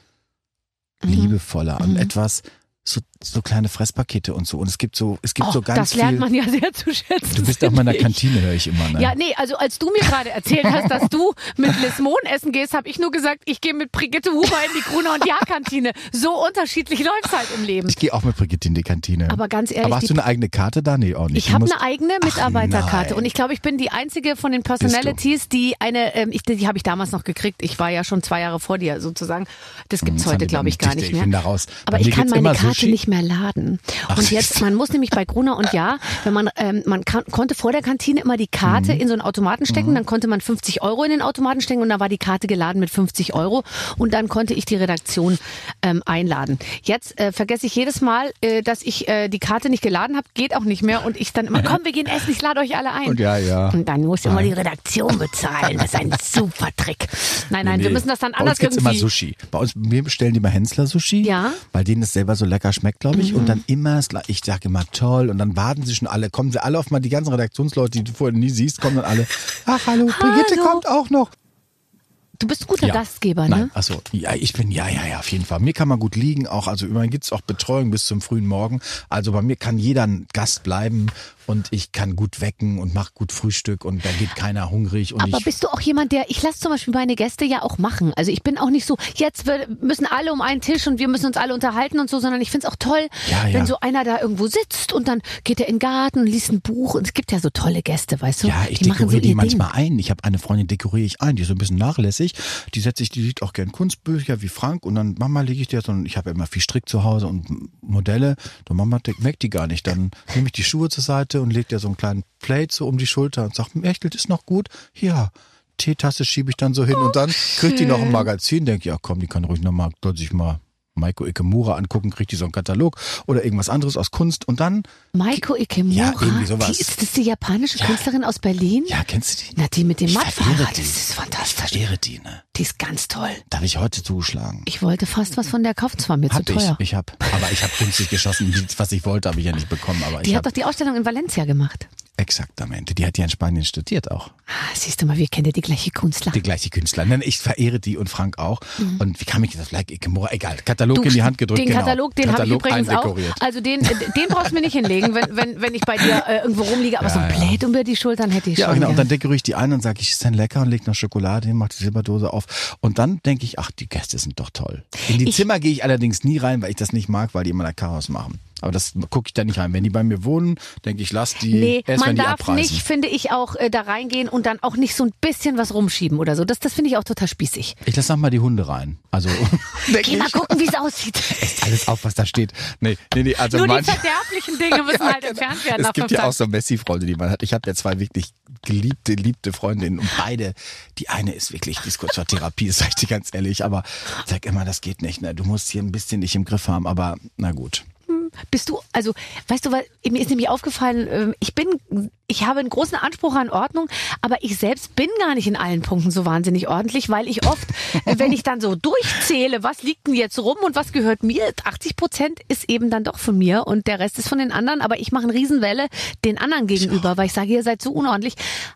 Mhm. liebevoller und Mhm. etwas so, so kleine Fresspakete und so. Und es gibt so, es gibt Oh, so ganz das lernt viel. man ja sehr zu schätzen. Du bist auch mal in der ich. Kantine, höre ich immer. Ne? Ja, nee, also als du mir gerade erzählt hast, dass du mit Liz Mohn essen gehst, habe ich nur gesagt, ich gehe mit Brigitte Huber in die Gruner und Jahr-Kantine. So unterschiedlich läuft's halt im Leben. Ich gehe auch mit Brigitte in die Kantine. Aber ganz ehrlich, Aber hast du eine eigene Karte da? Nee, auch nicht. Ich habe eine eigene Mitarbeiterkarte und ich glaube, ich bin die einzige von den Personalities, die eine, ähm, ich, die habe ich damals noch gekriegt. Ich war ja schon zwei Jahre vor dir sozusagen. Das gibt's Hm, Das haben heute, glaube ich, gar nicht Ich mehr. bin da raus. Aber ich kann meine Karte nicht mehr laden. Ach, und jetzt, man muss nämlich bei Gruner und Ja, wenn man, ähm, man kann, konnte vor der Kantine immer die Mhm. Karte in so einen Automaten stecken, dann konnte man 50 Euro in den Automaten stecken und da war die Karte geladen mit 50 Euro und dann konnte ich die Redaktion ähm, einladen. Jetzt äh, vergesse ich jedes Mal, äh, dass ich äh, die Karte nicht geladen habe, geht auch nicht mehr und ich dann immer, komm, wir gehen essen, ich lade euch alle ein. Und ja, ja. Und dann muss immer die Redaktion bezahlen. Das ist ein super Trick. Nein, nein, wir müssen das dann Bei anders uns gibt's irgendwie. immer Sushi. Bei uns, wir bestellen immer Hensler Sushi. Ja. Weil denen es selber so lecker schmeckt, glaube ich. Mhm. Und dann immer, das Gleiche. ich sage immer toll. Und dann warten sie schon alle, kommen sie alle auf mal, die ganzen Redaktionsleute, die du vorher nie siehst, kommen dann alle. Ach, hallo, Brigitte Hallo. kommt auch noch. Du bist ein guter Ja. Gastgeber, Nein, ne? achso, ja, ich bin, ja, ja, ja, auf jeden Fall. Mir kann man gut liegen, auch, also immerhin gibt's auch Betreuung bis zum frühen Morgen. Also bei mir kann jeder ein Gast bleiben und ich kann gut wecken und mach gut Frühstück und da geht keiner hungrig und Aber ich. bist du auch jemand, der, ich lasse zum Beispiel meine Gäste ja auch machen. Also ich bin auch nicht so, jetzt wir- müssen alle um einen Tisch und wir müssen uns alle unterhalten und so, sondern ich find's auch toll, Ja, ja. wenn so einer da irgendwo sitzt und dann geht er in den Garten und liest ein Buch. Und es gibt ja so tolle Gäste, weißt du? Ja, ich die machen so dekoriere die manchmal Ding. ein. Ich habe eine Freundin, dekoriere ich ein, die ist so ein bisschen nachlässig. Die setze ich, die sieht auch gern Kunstbücher wie Frank und dann Mama lege ich dir so, und ich habe ja immer viel Strick zu Hause und Modelle. Und Mama merkt die gar nicht. Dann nehme ich die Schuhe zur Seite und lege dir so einen kleinen Plate so um die Schulter und sage, Echtelt ist noch gut? Ja. Teetasse schiebe ich dann so hin und dann kriegt die noch ein Magazin, denke ja komm, die kann ruhig nochmal, soll sich mal Maiko Ikemura angucken, kriegt die so einen Katalog oder irgendwas anderes aus Kunst und dann, Maiko Ikemura, Ja, irgendwie sowas. die ist das die japanische Ja. Künstlerin aus Berlin? ja, kennst du die? Na, die mit dem Ich Mattfahrrad, das ist Ich fantastisch. verehre die, ne? Die ist ganz toll. Da habe ich heute zugeschlagen. Ich wollte fast was von der kaufen, zwar mir Hab zu teuer. ich, ich hab. Aber ich habe günstig geschossen. Was ich wollte, habe ich ja nicht bekommen. Aber Die ich hat doch habe die Ausstellung in Valencia gemacht. Exaktamente. Die hat ja in Spanien studiert auch. Ah, siehst du mal, wir kennen ja die gleiche Künstler. Die gleiche Künstler. Nein, Ich verehre die und Frank auch. Und wie kam ich das? Like? Egal. Katalog Mhm. Du, in die Hand gedrückt. Den genau. Katalog, den habe ich übrigens auch. Also den, den brauchst du mir nicht hinlegen, wenn, wenn, wenn ich bei dir äh, irgendwo rumliege. Aber so ein Ja, ja. Blät über die Schultern hätte ich Ja, schon. genau. Und dann dekoriere ich die ein und sage ich, ist denn lecker und leg noch Schokolade hin, mach die Silberdose auf. Und dann denke ich, ach, die Gäste sind doch toll. In die Ich- Zimmer gehe ich allerdings nie rein, weil ich das nicht mag, weil die immer da Chaos machen. Aber das gucke ich da nicht rein. Wenn die bei mir wohnen, denke ich, lass die Nee, erst wenn man die darf abreisen. nicht, finde ich, auch äh, da reingehen und dann auch nicht so ein bisschen was rumschieben oder so. Das, das finde ich auch total spießig. Ich lasse mal die Hunde rein. Also Geh mal gucken, wie es aussieht. esst alles auf, was da steht. Nee, nee, nee, also Nur die verderblichen Dinge müssen halt entfernt werden Es gibt ja auch so Messi-Freunde, die man hat. Ich habe ja zwei wirklich geliebte, liebte Freundinnen und beide, die eine ist wirklich, die ist kurz vor Therapie, das sag ich dir ganz ehrlich, aber sag immer, das geht nicht. Ne? Du musst hier ein bisschen dich im Griff haben, aber na gut. Bist du, also, weißt du, weil mir ist nämlich aufgefallen, ähm, ich bin, ich habe einen großen Anspruch an Ordnung, aber ich selbst bin gar nicht in allen Punkten so wahnsinnig ordentlich, weil ich oft, äh, wenn ich dann so durchzähle, was liegt denn jetzt rum und was gehört mir, 80 Prozent ist eben dann doch von mir und der Rest ist von den anderen, aber ich mache eine Riesenwelle den anderen gegenüber, weil ich sage, ihr seid so unordentlich.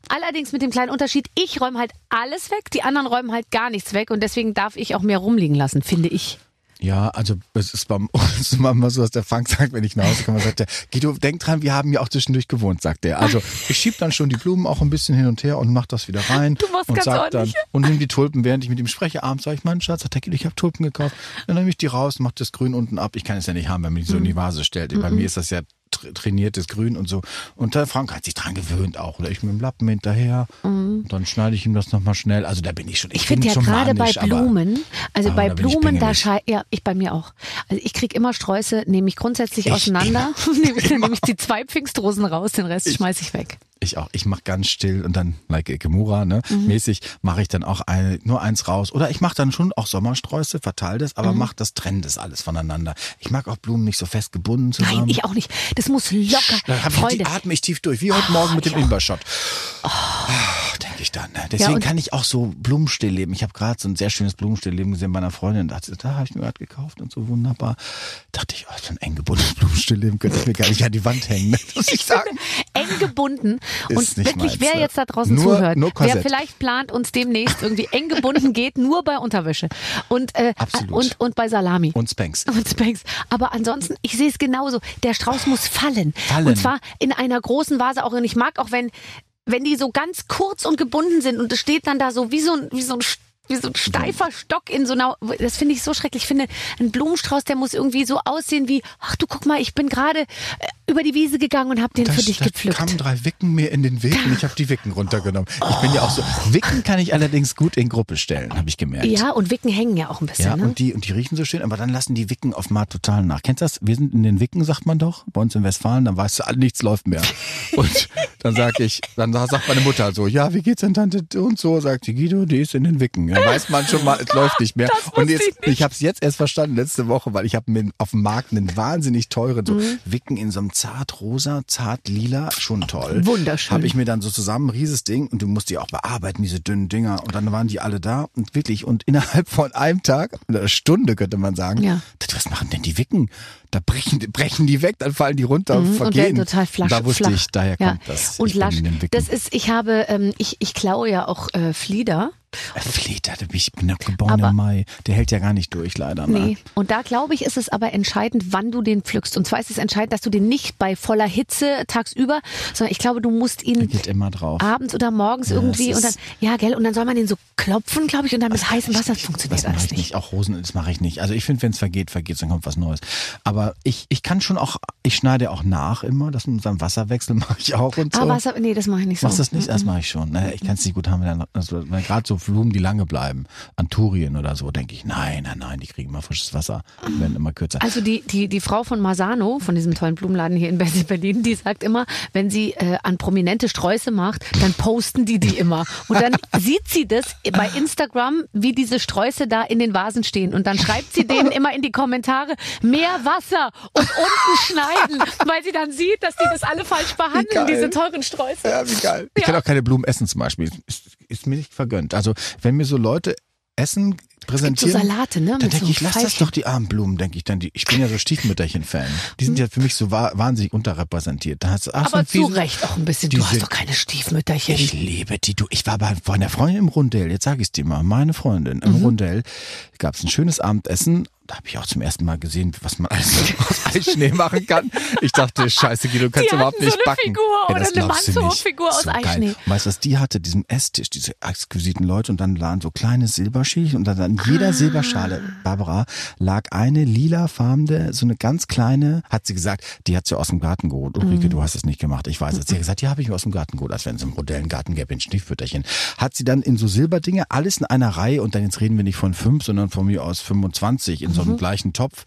Allerdings mit dem kleinen Unterschied, ich räume halt alles weg, die anderen räumen halt gar nichts weg und deswegen darf ich auch mehr rumliegen lassen, finde ich. Ja, also es ist beim es ist manchmal so, dass der Frank sagt, wenn ich nach Hause komme, sagt er, Guido, denk dran, wir haben ja auch zwischendurch gewohnt, sagt er. Also ich schieb dann schon die Blumen auch ein bisschen hin und her und mach das wieder rein. Du machst und ganz sag dann ordentlich. und nimm die Tulpen, während ich mit ihm spreche. Abends sage ich, mein Schatz, sagt der Guido, ich habe Tulpen gekauft. Dann nehme ich die raus, mach das Grün unten ab. Ich kann es ja nicht haben, wenn man die so in Mhm. die Vase stellt. Bei mir ist das ja tra- trainiertes Grün und so. Und der Frank hat sich dran gewöhnt auch. Oder ich mit dem Lappen hinterher. Und dann schneide ich ihm das nochmal schnell. Also da bin ich schon. Ich, Mhm. Ich finde ja gerade bei Blumen, also aber bei Blumen, da schei ja, ich bei mir auch. Also ich krieg immer Sträuße, nehme ich grundsätzlich Ich auseinander, nehme ich, nehme ich die zwei Pfingstrosen raus, den Rest schmeiß ich weg. Ich auch. Ich mache ganz still und dann, like Ikemura, ne, Mhm. mäßig, mache ich dann auch eine, nur eins raus. Oder ich mache dann schon auch Sommersträuße, verteile das, Mhm. aber mach das, trenn das alles voneinander. Ich mag auch Blumen nicht so fest gebunden zusammen. Nein, ich auch nicht. Das muss locker. Da hab ich, Freunde, die atme ich tief durch, wie heute Morgen mit dem ich auch. Imbershot. denke ich dann. Ne? Deswegen und- kann ich auch so Blumenstillleben. Ich habe gerade so ein sehr schönes Blumenstillleben gesehen bei einer Freundin. Da, da habe ich mir gerade gekauft und so wunderbar. Dachte ich, oh, so ein eng gebundenes Blumenstillleben könnte ich mir gar nicht an die Wand hängen. Ne? Muss ich sagen. eng gebunden Ist und wirklich, meins, wer ne? jetzt da draußen Nur- zuhört, nur wer vielleicht plant, uns demnächst irgendwie eng gebunden geht, nur bei Unterwäsche und äh, Absolut. und und bei Salami. Und Spanks. Und Spanks. Aber ansonsten, ich sehe es genauso. Der Strauß muss fallen. Fallen. Und zwar in einer großen Vase auch. Und ich mag auch, wenn, wenn die so ganz kurz und gebunden sind und es steht dann da so wie so ein, wie so ein wie so ein steifer Stock in so einer, das finde ich so schrecklich. Ich finde, ein Blumenstrauß, der muss irgendwie so aussehen wie, ach du guck mal, ich bin gerade äh, über die Wiese gegangen und habe den für dich da gepflückt. kamen drei Wicken mir in den Weg und ich habe die Wicken runtergenommen. Ich bin ja auch so. Wicken kann ich allerdings gut in Gruppe stellen, habe ich gemerkt. Ja, und Wicken hängen ja auch ein bisschen. Ja, ne? und die, und die riechen so schön, aber dann lassen die Wicken auf mal total nach. Kennst du das? Wir sind in den Wicken, sagt man doch, bei uns in Westfalen, dann weißt du, nichts läuft mehr. Und dann sag ich, dann sagt meine Mutter so, ja, wie geht's denn Tante und so, sagt die Guido, die ist in den Wicken. Dann weiß man schon mal, es läuft nicht mehr. Und jetzt, ich ich habe es jetzt erst verstanden, letzte Woche, weil ich habe mir auf dem Markt einen wahnsinnig teuren, so Mhm. Wicken in so einem zart rosa, zart lila, schon toll. Wunderschön. Habe ich mir dann so zusammen, ein rieses Ding, und du musst die auch bearbeiten, diese dünnen Dinger. Und dann waren die alle da und wirklich, und innerhalb von einem Tag, einer Stunde könnte man sagen, Ja. was machen denn die Wicken? Da brechen, brechen die weg, dann fallen die runter, Mhm, und vergehen. werden total flach. Da wusste flach. ich, daher ja. kommt das. Und lasch. Das ist, ich habe, ähm, ich, ich klaue ja auch äh, Flieder. Äh, Flieder, ich bin ja geboren Aber- im Mai. Der hält ja gar nicht durch, leider. Ne? Nee. Und da glaube ich, ist es aber entscheidend, wann du den pflückst. Und zwar ist es entscheidend, dass du den nicht bei voller Hitze tagsüber, sondern ich glaube, du musst ihn geht immer drauf. abends oder morgens Ja, irgendwie es und dann, ja, gell, und dann soll man den so klopfen, glaube ich, und dann mit heißem Wasser das funktioniert Das mache alles ich nicht. nicht. Auch Rosen, das mache ich nicht. Also ich finde, wenn es vergeht, vergeht dann kommt was Neues. Aber ich, ich kann schon auch, ich schneide auch nach immer, das mit seinem Wasserwechsel mache ich auch und so. Ah, Wasser, nee, das mache ich nicht so. Machst das nicht? Das mache ich schon. Naja, ich kann es nicht gut haben, wenn, also, gerade so Blumen, die lange bleiben, Anturien oder so, denke ich, nein, nein, nein, die kriegen immer frisches Wasser, die werden immer kürzer. Also die, die, die Frau von Masano, von diesem tollen Blumenladen hier in Berlin, die sagt immer, wenn sie äh, an prominente Sträuße macht, dann posten die die immer. Und dann sieht sie das bei Instagram, wie diese Sträuße da in den Vasen stehen. Und dann schreibt sie denen immer in die Kommentare, mehr Wasser und unten schneiden, weil sie dann sieht, dass die das alle falsch behandeln, diese teuren Sträuße. Ja, wie geil. Ich Ja. kann auch keine Blumen essen zum Beispiel. Ist mir nicht vergönnt. Also wenn mir so Leute Essen präsentieren. so Salate, ne, Dann denke so ich, lass das doch die armen Blumen, denke ich dann. Die, ich bin ja so Stiefmütterchen-Fan. Die sind ja für mich so wa wahnsinnig unterrepräsentiert. Da hast du, ach, so Aber ein zu Recht auch ein bisschen. Du hast doch keine Stiefmütterchen. Ich liebe die. Du, ich war bei, einer Freundin im Rundell. Jetzt sage ich dir mal. Meine Freundin Mhm. im Rundell. Gab es ein schönes Abendessen. Da habe ich auch zum ersten Mal gesehen, was man alles aus Eischnee machen kann. Ich dachte, scheiße, Guido, du kannst Die überhaupt so nicht eine backen. Figur Ey, oder eine. Manzo-Figur aus so geil. Eischnee. Und Weißt du, was die hatte? Diesen Esstisch, diese exquisiten Leute und dann lagen so kleine Silberschälchen und dann an jeder Ah. Silberschale, Barbara, lag eine lilafarbene, so eine ganz kleine, hat sie gesagt, die hat sie aus dem Garten geholt. Ulrike, Mhm. du hast es nicht gemacht, ich weiß es. Sie hat gesagt, die habe ich mir aus dem Garten geholt, als wenn es im Modell einen Garten gäbe, in Stiefmütterchen. Hat sie dann in so Silberdinge, alles in einer Reihe und dann jetzt reden wir nicht von fünf, sondern von mir aus 25 in so Mhm. einem gleichen Topf.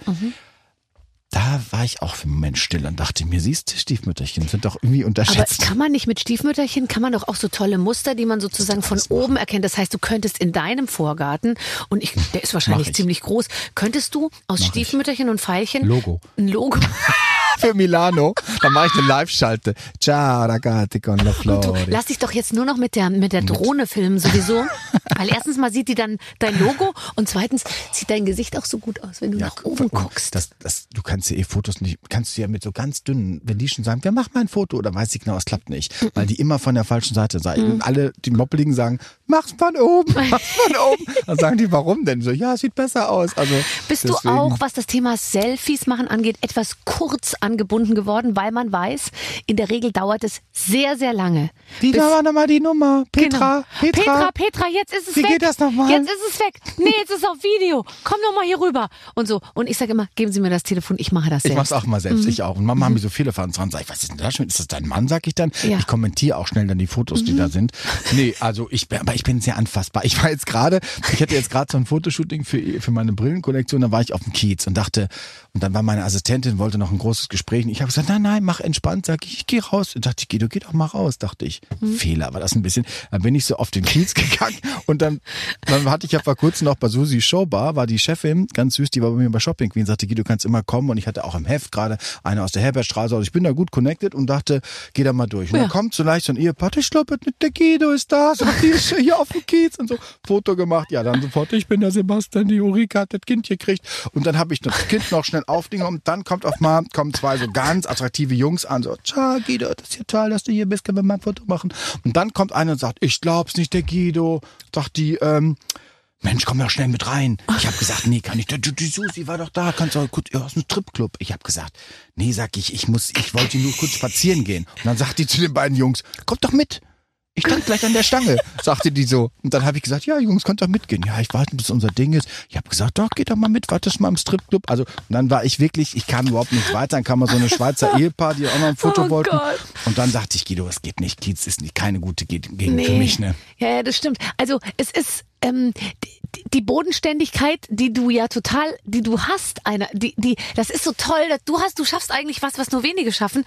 Da war ich auch für einen Moment still und dachte mir, siehst du, Stiefmütterchen sind doch irgendwie Aber unterschätzt. kann man nicht mit Stiefmütterchen, kann man doch auch so tolle Muster, die man sozusagen von oben erkennt. Das heißt, du könntest in deinem Vorgarten, und ich, der ist Mach wahrscheinlich ich. ziemlich groß, könntest du aus Stiefmütterchen und Veilchen Logo. ein Logo. für Milano. Dann mache ich eine Live-Schalte. Ciao, ragazzi con la flore. lass dich doch jetzt nur noch mit der, mit der Drohne filmen sowieso. Weil erstens mal sieht die dann dein Logo und zweitens sieht dein Gesicht auch so gut aus, wenn du nach oben guckst. Das, das, du kannst ja eh Fotos nicht, kannst du ja mit so ganz dünnen, wenn die schon sagen, wer macht mal ein Foto, oder weiß ich genau, es klappt nicht. Weil die immer von der falschen Seite sagen. Und alle, die Moppeligen sagen, mach's von oben, mach's von oben. Dann sagen die, warum denn? So, ja, sieht besser aus. Also, Bist deswegen, du auch, was das Thema Selfies machen angeht, etwas kurz angebunden geworden, weil man weiß, in der Regel dauert es sehr, sehr lange. Wie bis- war nochmal die Nummer? Petra, Genau. Petra. Petra, Petra, jetzt ist es Wie weg. geht das nochmal? Jetzt ist es weg. Nee, jetzt ist es auf Video. Komm doch mal hier rüber. Und so. Und ich sage immer, geben Sie mir das Telefon, ich mache das Ich selbst. mach's auch mal selbst, ich auch. Und Mama haben mir so viele Fans dran. Sag ich, was ist denn das schon? Ist das dein Mann, sag ich dann? Ja. Mhm. Ich kommentiere auch schnell dann die Fotos, die da sind. Nee, also ich bin, aber ich bin sehr anfassbar. Ich war jetzt gerade, ich hatte jetzt gerade so ein Fotoshooting für, für meine Brillenkollektion, da war ich auf dem Kiez und dachte, und dann war meine Assistentin, wollte noch ein großes Gespräch. Und ich habe gesagt, nein, nein, mach entspannt, sag ich, ich gehe raus. Und dachte ich, geh, du geh doch mal raus, dachte ich. Mhm. Fehler war das ein bisschen. Dann bin ich so auf den Kiez gegangen und dann, dann hatte ich ja vor kurzem noch bei Susi Showbar, war die Chefin, ganz süß, die war bei mir bei Shopping Queen, sagte, Guido, du kannst immer kommen und ich hatte auch im Heft gerade eine aus der Herbertstraße, also ich bin da gut connected und dachte, geh da mal durch. Und Ja. dann kommt so leicht so ein Ehepaar, ich glaube, der Guido ist da, so, die ist hier auf dem Kiez und so, Foto gemacht, ja, dann sofort, ich bin der Sebastian, die Ulrike hat das Kind gekriegt und dann habe ich das Kind noch schnell aufgenommen und dann kommt auf mal, kommen zwei so ganz attraktive Jungs an, so, ciao Guido, das ist ja toll, dass du hier bist, können wir mal ein Foto machen. Und dann kommt einer und sagt, ich glaub's nicht, der Guido, sagt die, ähm, Mensch, komm doch schnell mit rein. Ich habe gesagt, nee, kann ich. Die, Susi war doch da, kannst du kurz ja, aus dem Stripclub. Ich habe gesagt, nee, sag ich, ich muss, ich wollte nur kurz spazieren gehen. Und dann sagt die zu den beiden Jungs, kommt doch mit. Ich stand gleich an der Stange, sagte die so. Und dann habe ich gesagt, ja, Jungs, könnt doch mitgehen. Ja, ich warte, bis unser Ding ist. Ich habe gesagt, doch, geht doch mal mit, wartest mal im Stripclub. Also, und dann war ich wirklich, ich kam überhaupt nicht weiter. Dann kam mal so eine Schweizer Ehepaar, die auch noch ein Foto Oh wollten. Gott. Und dann sagte ich, Guido, es geht nicht. Kiez ist nicht, keine gute Gegend Nee. für mich, ne? Ja, ja, das stimmt. Also es ist ähm, die, Bodenständigkeit, die du ja total, die du hast, einer, die, die, das ist so toll. dass Du hast, du schaffst eigentlich was, was nur wenige schaffen,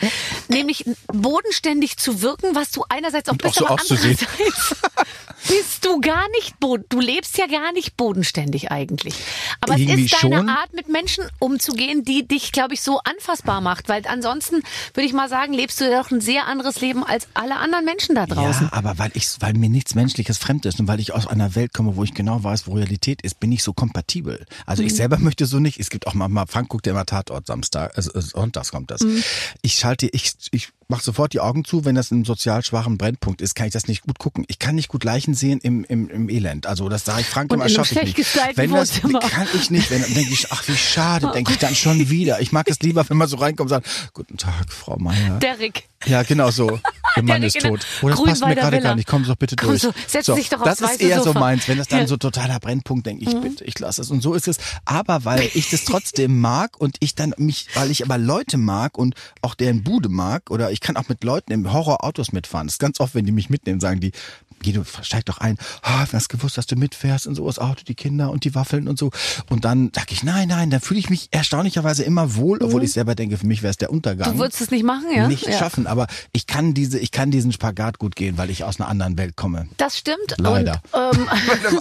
nämlich bodenständig zu wirken, was du einerseits auch Und bist, auch so aber andererseits bist du gar nicht boden, du lebst ja gar nicht bodenständig eigentlich. Aber Irgendwie es ist deine schon. Art, mit Menschen umzugehen, die dich, glaube ich, so anfassbar macht, weil ansonsten würde ich mal sagen, lebst du ja doch ein sehr anderes Leben als alle anderen Menschen da draußen. Ja, aber weil ich, weil mir nichts Menschliches fremd ist und weil ich aus einer Welt komme, wo ich genau weiß, wo Realität ist, bin ich so kompatibel. Also Mhm. ich selber möchte so nicht. Es gibt auch mal, mal Frank guckt ja immer Tatort Samstag, also äh, sonntags kommt das. Mhm. Ich schalte, ich, ich mache sofort die Augen zu, wenn das ein sozial schwachen Brennpunkt ist, kann ich das nicht gut gucken. Ich kann nicht gut Leichen sehen im, im, im Elend. Also das sage ich Frank immer, schaffe ich nicht. Wenn das kann ich nicht, wenn dann denke ich, ach wie schade, denke ich dann schon wieder. Ich mag es lieber, wenn man so reinkommt und sagt, guten Tag, Frau Meier. Derrick. Ja, genau so. Ihr Mann Der ist tot. der Oh, das passt mir gerade gar nicht. Komm doch bitte durch. so, setz dich doch aufs Das ist eher so Sofa. meins. Wenn das dann. Mhm. so totaler Brennpunkt, denke ich, bitte, ich lasse es. Und so ist es. Aber weil ich das trotzdem mag und ich dann mich, weil ich aber Leute mag und auch deren Bude mag oder ich kann auch mit Leuten im Horrorautos mitfahren. Das ist ganz oft, wenn die mich mitnehmen, sagen die, Guido, steig doch ein. Ah, du hast gewusst, dass du mitfährst und so, das Auto, die Kinder und die Waffeln und so. Und dann sag ich, nein, nein, dann fühle ich mich erstaunlicherweise immer wohl, obwohl ich selber denke, für mich wäre es der Untergang Mhm. Du würdest es nicht machen, ja? nicht ja. schaffen, aber ich kann diese, ich kann diesen Spagat gut gehen, weil ich aus einer anderen Welt komme. Das stimmt. Leider. Und, ähm,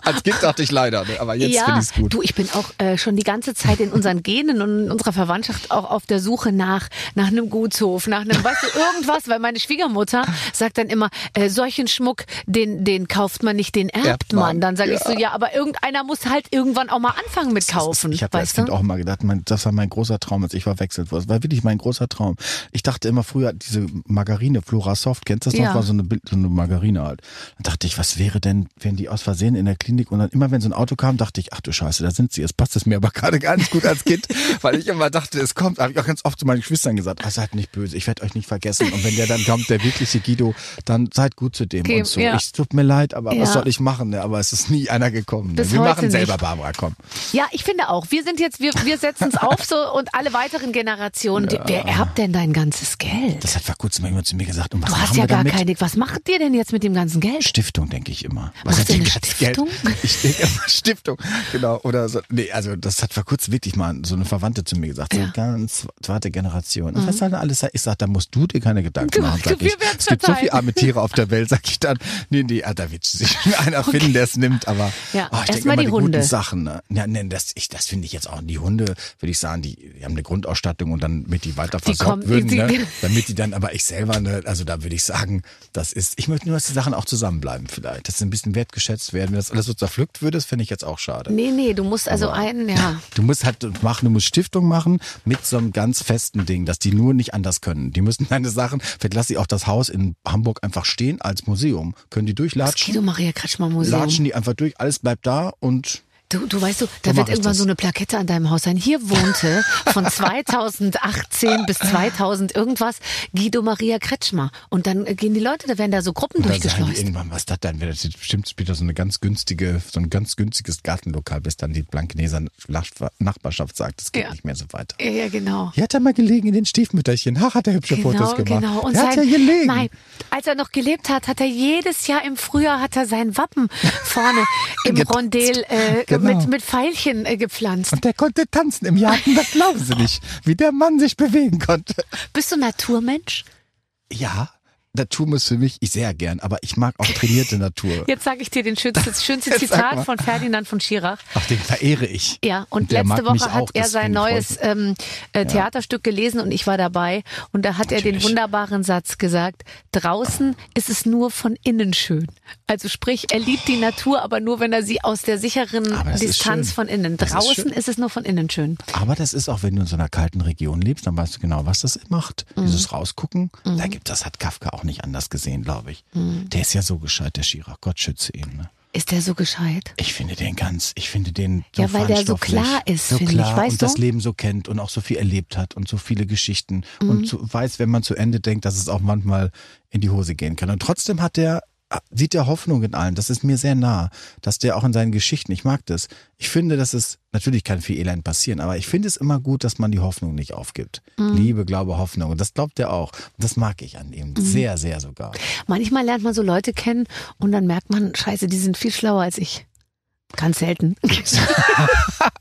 Als Kind dachte ich leider, ne, aber jetzt ja, finde ich es gut. du, ich bin auch äh, schon die ganze Zeit in unseren Genen und in unserer Verwandtschaft auch auf der Suche nach nach einem Gutshof, nach einem, weißt du, irgendwas, weil meine Schwiegermutter sagt dann immer, äh, solchen Schmuck, den den, den kauft man nicht, den erbt, Erbt man. man, Dann sage ich ja. so, ja, aber irgendeiner muss halt irgendwann auch mal anfangen mit kaufen. Ich habe als Kind auch immer gedacht, mein, das war mein großer Traum, als ich verwechselt wurde. Das war wirklich mein großer Traum. Ich dachte immer früher, diese Margarine, Flora Soft, kennst du das noch? Ja. War so eine, so eine Margarine halt. Dann dachte ich, was wäre denn, wenn die aus Versehen in der Klinik und dann immer, wenn so ein Auto kam, dachte ich, ach du Scheiße, da sind sie. Jetzt passt es mir aber gerade gar nicht gut als Kind, weil ich immer dachte, es kommt. Habe ich auch ganz oft zu meinen Geschwistern gesagt, ah, seid nicht böse, ich werde euch nicht vergessen. Und wenn der dann kommt, der wirkliche Guido, dann seid gut zu dem Okay, und so. ja. Ich tut mir leid, aber Ja. was soll ich machen? Ne? Aber es ist nie einer gekommen. Ne? Wir machen selber, nicht. Barbara, komm. Ja, ich finde auch. Wir sind jetzt, wir, wir setzen es auf so und alle weiteren Generationen. die- Wer erbt denn dein ganzes Geld? Das hat vor kurzem jemand zu mir gesagt. Und was Du hast ja gar damit? keine. Was macht ihr denn jetzt mit dem ganzen Geld? Stiftung, denke ich immer. Machst hat die eine ganze Stiftung? Geld? Ich denke immer Stiftung, genau. Oder so. Nee, also das hat vor kurzem wirklich mal so eine Verwandte zu mir gesagt. So Ja. eine ganz zweite Generation. Und was soll denn alles? Ich sag, da musst du dir keine Gedanken machen, sag ich. Es gibt so viele arme Tiere auf der Welt, sag ich dann. Nee, nee, ah, da wird sich einer finden, der es nimmt. Aber Ja, oh, ich denke mal die die Hunde. guten Sachen. Ne? Ja, nee, das, ich, das finde ich jetzt auch. Die Hunde, würde ich sagen, die, die haben eine Grundausstattung und dann mit die weiter Die versorgt kommen- würden. die- ne? Damit die dann, aber ich selber, ne, also da würde ich sagen, das ist, ich möchte nur, dass die Sachen auch zusammenbleiben vielleicht. Dass sie ein bisschen wertgeschätzt werden. Wenn das alles so zerpflückt würde, das finde ich jetzt auch schade. Nee, nee, du musst also einen, ja. Du musst halt machen, du musst Stiftung machen mit so einem ganz festen Ding, dass die nur nicht anders können. Die müssen deine Sachen, vielleicht lass ich auch das Haus in Hamburg einfach stehen als Museum. Können die Das durchlatschen? Guido Maria Kretschmer Museum. Latschen die einfach durch, alles bleibt da und Du, du weißt du, da wird irgendwann das. so eine Plakette an deinem Haus sein. Hier wohnte von 2018 bis 2000 irgendwas Guido Maria Kretschmer. Und dann gehen die Leute, da werden da so Gruppen durchgeschleust. irgendwann, was das dann? Wäre das bestimmt später so eine ganz günstige, so ein ganz günstiges Gartenlokal, bis dann die Blankeneser Nachbarschaft sagt, es geht Ja. nicht mehr so weiter. Ja, ja, genau. Hier hat er mal gelegen in den Stiefmütterchen. Ach, hat er hübsche Genau, Fotos gemacht. genau. Und Der hat ja sein- gelegen. Nein, als er noch gelebt hat, hat er jedes Jahr im Frühjahr hat er sein Wappen vorne im. Rondel äh, Genau. mit, mit Pfeilchen äh, gepflanzt. Und der konnte tanzen im Garten, das glauben Sie nicht, wie der Mann sich bewegen konnte. Bist du Naturmensch? Ja, Natur muss für mich, ich sehr gern, aber ich mag auch trainierte Natur. Jetzt sage ich dir den schönste, das schönste Zitat von Ferdinand von Schirach. Ach, den verehre ich. Ja, und, der letzte Woche hat auch, er sein neues ähm, äh, Theaterstück gelesen und ich war dabei. Und da hat er den Natürlich. wunderbaren Satz gesagt, draußen ist es nur von innen schön. Also sprich, er liebt die Natur, aber nur, wenn er sie aus der sicheren ist Distanz von innen. Ist Draußen schön. ist, es nur von innen schön. Aber das ist auch, wenn du in so einer kalten Region lebst, dann weißt du genau, was das macht. Mhm. Dieses Rausgucken, da gibt das hat Kafka auch nicht anders gesehen, glaube ich. Mhm. Der ist ja so gescheit, der Schirach. Gott schütze ihn. Ne? Ist der so gescheit? Ich finde den ganz, ich finde den so Ja, weil der so klar ist, so finde ich, klar weißt und das du? Leben so kennt und auch so viel erlebt hat und so viele Geschichten Mhm. und so weiß, wenn man zu Ende denkt, dass es auch manchmal in die Hose gehen kann. Und trotzdem hat der sieht der Hoffnung in allen. Das ist mir sehr nah, dass der auch in seinen Geschichten. Ich mag das. Ich finde, dass es natürlich kann viel Elend passieren, aber ich finde es immer gut, dass man die Hoffnung nicht aufgibt. Mhm. Liebe, Glaube, Hoffnung. Und das glaubt er auch. Und das mag ich an ihm Mhm. sehr, sehr sogar. Manchmal lernt man so Leute kennen und dann merkt man, scheiße, die sind viel schlauer als ich. Ganz selten.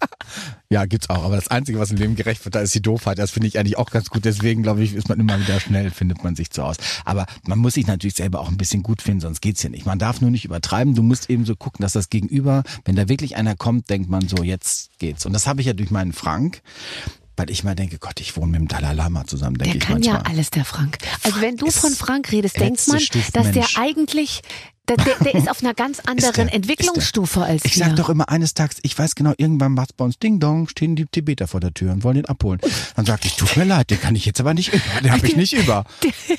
Ja, gibt's auch. Aber das Einzige, was im Leben gerecht wird, da ist die Doofheit. Das finde ich eigentlich auch ganz gut. Deswegen, glaube ich, ist man immer wieder schnell, findet man sich zu aus. Aber man muss sich natürlich selber auch ein bisschen gut finden, sonst geht's ja nicht. Man darf nur nicht übertreiben. Du musst eben so gucken, dass das Gegenüber, wenn da wirklich einer kommt, denkt man so, jetzt geht's. Und das habe ich ja durch meinen Frank. Weil ich mal denke, Gott, ich wohne mit dem Dalai Lama zusammen, denke Der ich kann manchmal. ja alles, der Frank. Also wenn du von Frank redest, denkt man, dass der eigentlich, der, der, der ist auf einer ganz anderen der- Entwicklungsstufe als Ich wir. sag doch immer eines Tages, ich weiß genau, irgendwann macht's bei uns Ding Dong, stehen die Tibeter vor der Tür und wollen ihn abholen. Dann sag ich, tut mir leid, den kann ich jetzt aber nicht über. Den habe ich nicht über.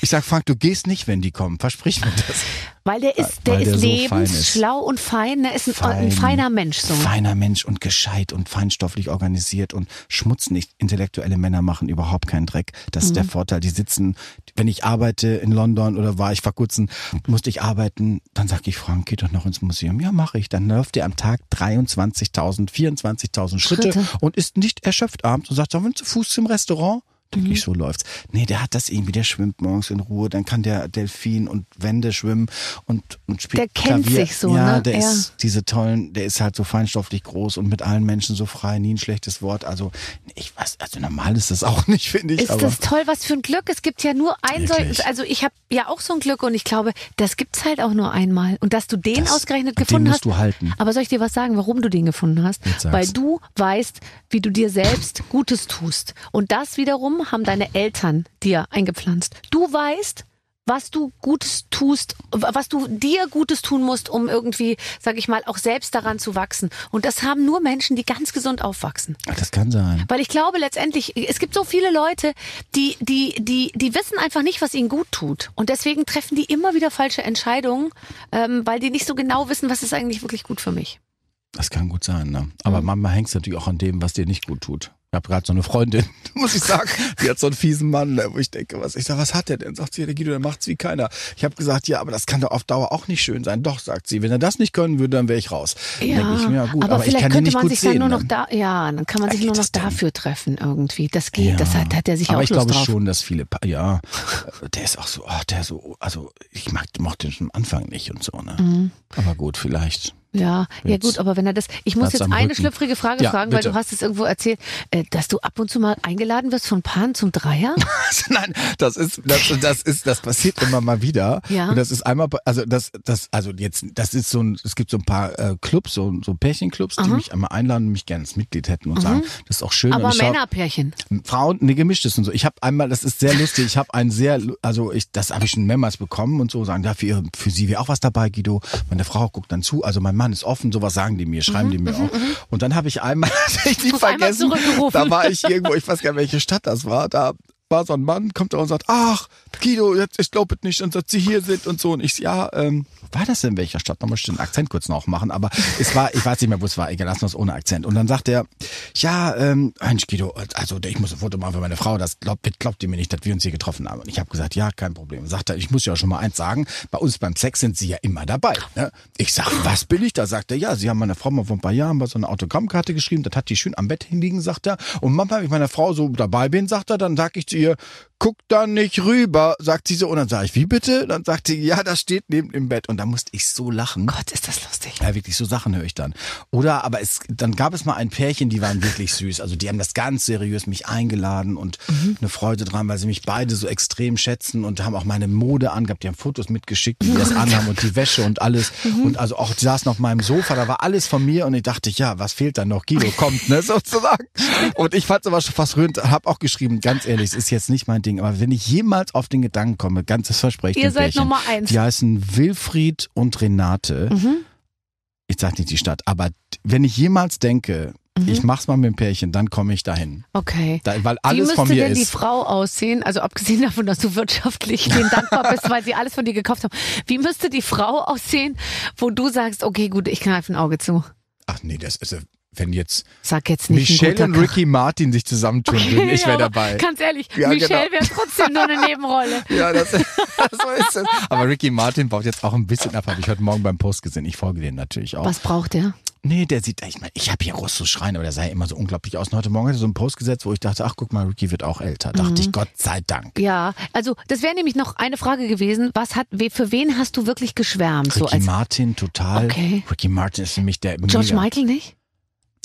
Ich sag, Frank, du gehst nicht, wenn die kommen. Versprich mir das. Weil der ist, der Weil der ist so lebensschlau und fein, der ist ein, ein Fein. feiner Mensch so. Feiner Mensch und gescheit und feinstofflich organisiert und Schmutz nicht. Intellektuelle Männer machen überhaupt keinen Dreck. Das Mhm. ist der Vorteil. Die sitzen, wenn ich arbeite in London oder war ich vor kurzem, musste ich arbeiten, dann sag ich, Frank, geh doch noch ins Museum. Ja, mache ich. Dann läuft der am Tag 23.000, 24.000 Schritte, Schritte. und ist nicht erschöpft abends und sagt, sollen wir zu Fuß zum Restaurant? Denke Mhm. ich, so läuft's. Nee, der hat das irgendwie, der schwimmt morgens in Ruhe, dann kann der Delfin und Wände schwimmen und, und spielt Der kennt Klavier. sich so, ja, ne? Der Ja. ist diese tollen, der ist halt so feinstofflich groß und mit allen Menschen so frei, nie ein schlechtes Wort. Also ich weiß, also normal ist das auch nicht, finde ich. Ist das toll, was für ein Glück. Es gibt ja nur ein solches, also ich habe ja auch so ein Glück und ich glaube, das gibt's halt auch nur einmal. Und dass du den Das- ausgerechnet und den gefunden musst hast. du halten. Aber soll ich dir was sagen, warum du den gefunden hast? Weil du weißt, wie du dir selbst Gutes tust. Und das wiederum haben deine Eltern dir eingepflanzt. Du weißt, was du Gutes tust, was du dir Gutes tun musst, um irgendwie, sag ich mal, auch selbst daran zu wachsen. Und das haben nur Menschen, die ganz gesund aufwachsen. Ach, das kann sein. Weil ich glaube letztendlich, es gibt so viele Leute, die, die, die, die wissen einfach nicht, was ihnen gut tut. Und deswegen treffen die immer wieder falsche Entscheidungen, ähm, weil die nicht so genau wissen, was ist eigentlich wirklich gut für mich. Das kann gut sein, ne? Aber Mhm. manchmal hängst du natürlich auch an dem, was dir nicht gut tut. Ich habe gerade so eine Freundin, muss ich sagen, die hat so einen fiesen Mann, ne, wo ich denke, was ich sag, was hat der denn? Sagt sie, ja, der Guido, der macht's wie keiner. Ich habe gesagt, ja, aber das kann doch auf Dauer auch nicht schön sein. Doch, sagt sie, wenn er das nicht können würde, dann wäre ich raus. Dann denke ich ja gut, aber, aber, ich vielleicht könnte man sich sehen. dann nur noch da, ja, dann kann man sich nur noch das denn? dafür treffen irgendwie. Das geht, das hat, hat er sich aber auch ich Lust glaube drauf. schon, dass viele, Pa- ja, äh, der ist auch so, ach, der so, also ich mag, mochte den schon am Anfang nicht und so, ne? Mhm. Aber gut, vielleicht. Ja, ja Jetzt gut, aber wenn er das, ich muss jetzt eine Rücken. schlüpfrige Frage Ja, fragen, weil bitte. du hast es irgendwo erzählt, äh, dass du ab und zu mal eingeladen wirst von Paaren zum Dreier. Nein, das ist, das, das ist, das passiert immer mal wieder. Ja. Und das ist einmal, also das, das, also jetzt, das ist so ein, es gibt so ein paar äh, Clubs, so, so Pärchenclubs, die Aha. mich einmal einladen und mich gerne als Mitglied hätten und sagen, das ist auch schön. aber Männerpärchen. Frauen, ne, gemischtes und so. Ich habe einmal, das ist sehr lustig, ich habe ein sehr, also ich, das habe ich schon mehrmals bekommen und so, sagen, da für, ihre, für sie wäre auch was dabei, Guido. Meine Frau guckt dann zu, also mein Mann ist offen, sowas sagen die mir, schreiben die mir auch. Und dann habe ich einmal, ich einmal vergessen, da war ich irgendwo, ich weiß gar nicht, welche Stadt das war, da war so ein Mann, kommt da und sagt, ach, Guido, ich glaube nicht, und dass Sie hier sind und so. Und ich, ja, ähm, war das in welcher Stadt? Nochmal den Akzent kurz noch machen, aber es war, ich weiß nicht mehr, wo es war, egal, lassen wir es ohne Akzent. Und dann sagt er, ja, ähm, Mensch, Guido, also ich muss ein Foto machen für meine Frau, das glaubt, glaubt ihr mir nicht, dass wir uns hier getroffen haben. Und ich habe gesagt, ja, kein Problem. Sagt er, ich muss ja schon mal eins sagen, bei uns beim Sex sind Sie ja immer dabei. Ne? Ich sag, was bin ich da? Sagt er, ja, Sie haben meiner Frau mal vor ein paar Jahren mal so eine Autogrammkarte geschrieben, das hat die schön am Bett hinliegen, sagt er. Und manchmal, wenn ich meiner Frau so dabei bin, sagt er, dann sag ich zu ihr, wir guck da nicht rüber, sagt sie so. Und dann sage ich, wie bitte? Dann sagt sie, ja, das steht neben dem Bett. Und da musste ich so lachen. Gott, ist das lustig. Ja, wirklich so Sachen höre ich dann. Oder aber es, dann gab es mal ein Pärchen, die waren wirklich süß. Also die haben das ganz seriös mich eingeladen und eine Freude dran, weil sie mich beide so extrem schätzen und haben auch meine Mode angehabt. Die haben Fotos mitgeschickt, wie die das anhaben und die Wäsche und alles. Und also auch die saßen auf meinem Sofa, da war alles von mir und ich dachte, ja, was fehlt dann noch? Guido kommt, ne, sozusagen. Und ich fand es aber schon fast rührend, habe auch geschrieben, ganz ehrlich, es ist jetzt nicht mein Ding, aber wenn ich jemals auf den Gedanken komme, ganz das verspreche ich Ihr seid Pärchen, Nummer eins. Die heißen Wilfried und Renate Mhm. ich sag nicht die Stadt, aber wenn ich jemals denke, Mhm. ich mach's mal mit dem Pärchen, dann komme ich dahin. Okay. Da, weil Wie alles müsste von mir denn die ist. Frau aussehen? Also abgesehen davon, dass du wirtschaftlich denen dankbar bist, weil sie alles von dir gekauft haben. Wie müsste die Frau aussehen, wo du sagst, okay, gut, ich kneife ein Auge zu. Ach nee, das ist, wenn jetzt Sag jetzt nicht Michelle und Ricky Martin sich zusammentun würden, ich wäre dabei. Ganz ehrlich, Ja, Michelle genau. wäre trotzdem nur eine Nebenrolle. Ja, das, so ist es. Aber Ricky Martin baut jetzt auch ein bisschen ab, habe ich heute Morgen beim Post gesehen. Ich folge dem natürlich auch. Was braucht der? Nee, der sieht, ich meine, ich habe hier Russ zu schreien, aber der sah ja immer so unglaublich aus. Und heute Morgen hat er so einen Post gesetzt, wo ich dachte, ach guck mal, Ricky wird auch älter. Dachte Mhm. ich, Gott sei Dank. Ja, also das wäre nämlich noch eine Frage gewesen. Was hat, für wen hast du wirklich geschwärmt? So Ricky als Martin, total. Okay. Ricky Martin ist mich der George mega. Michael nicht?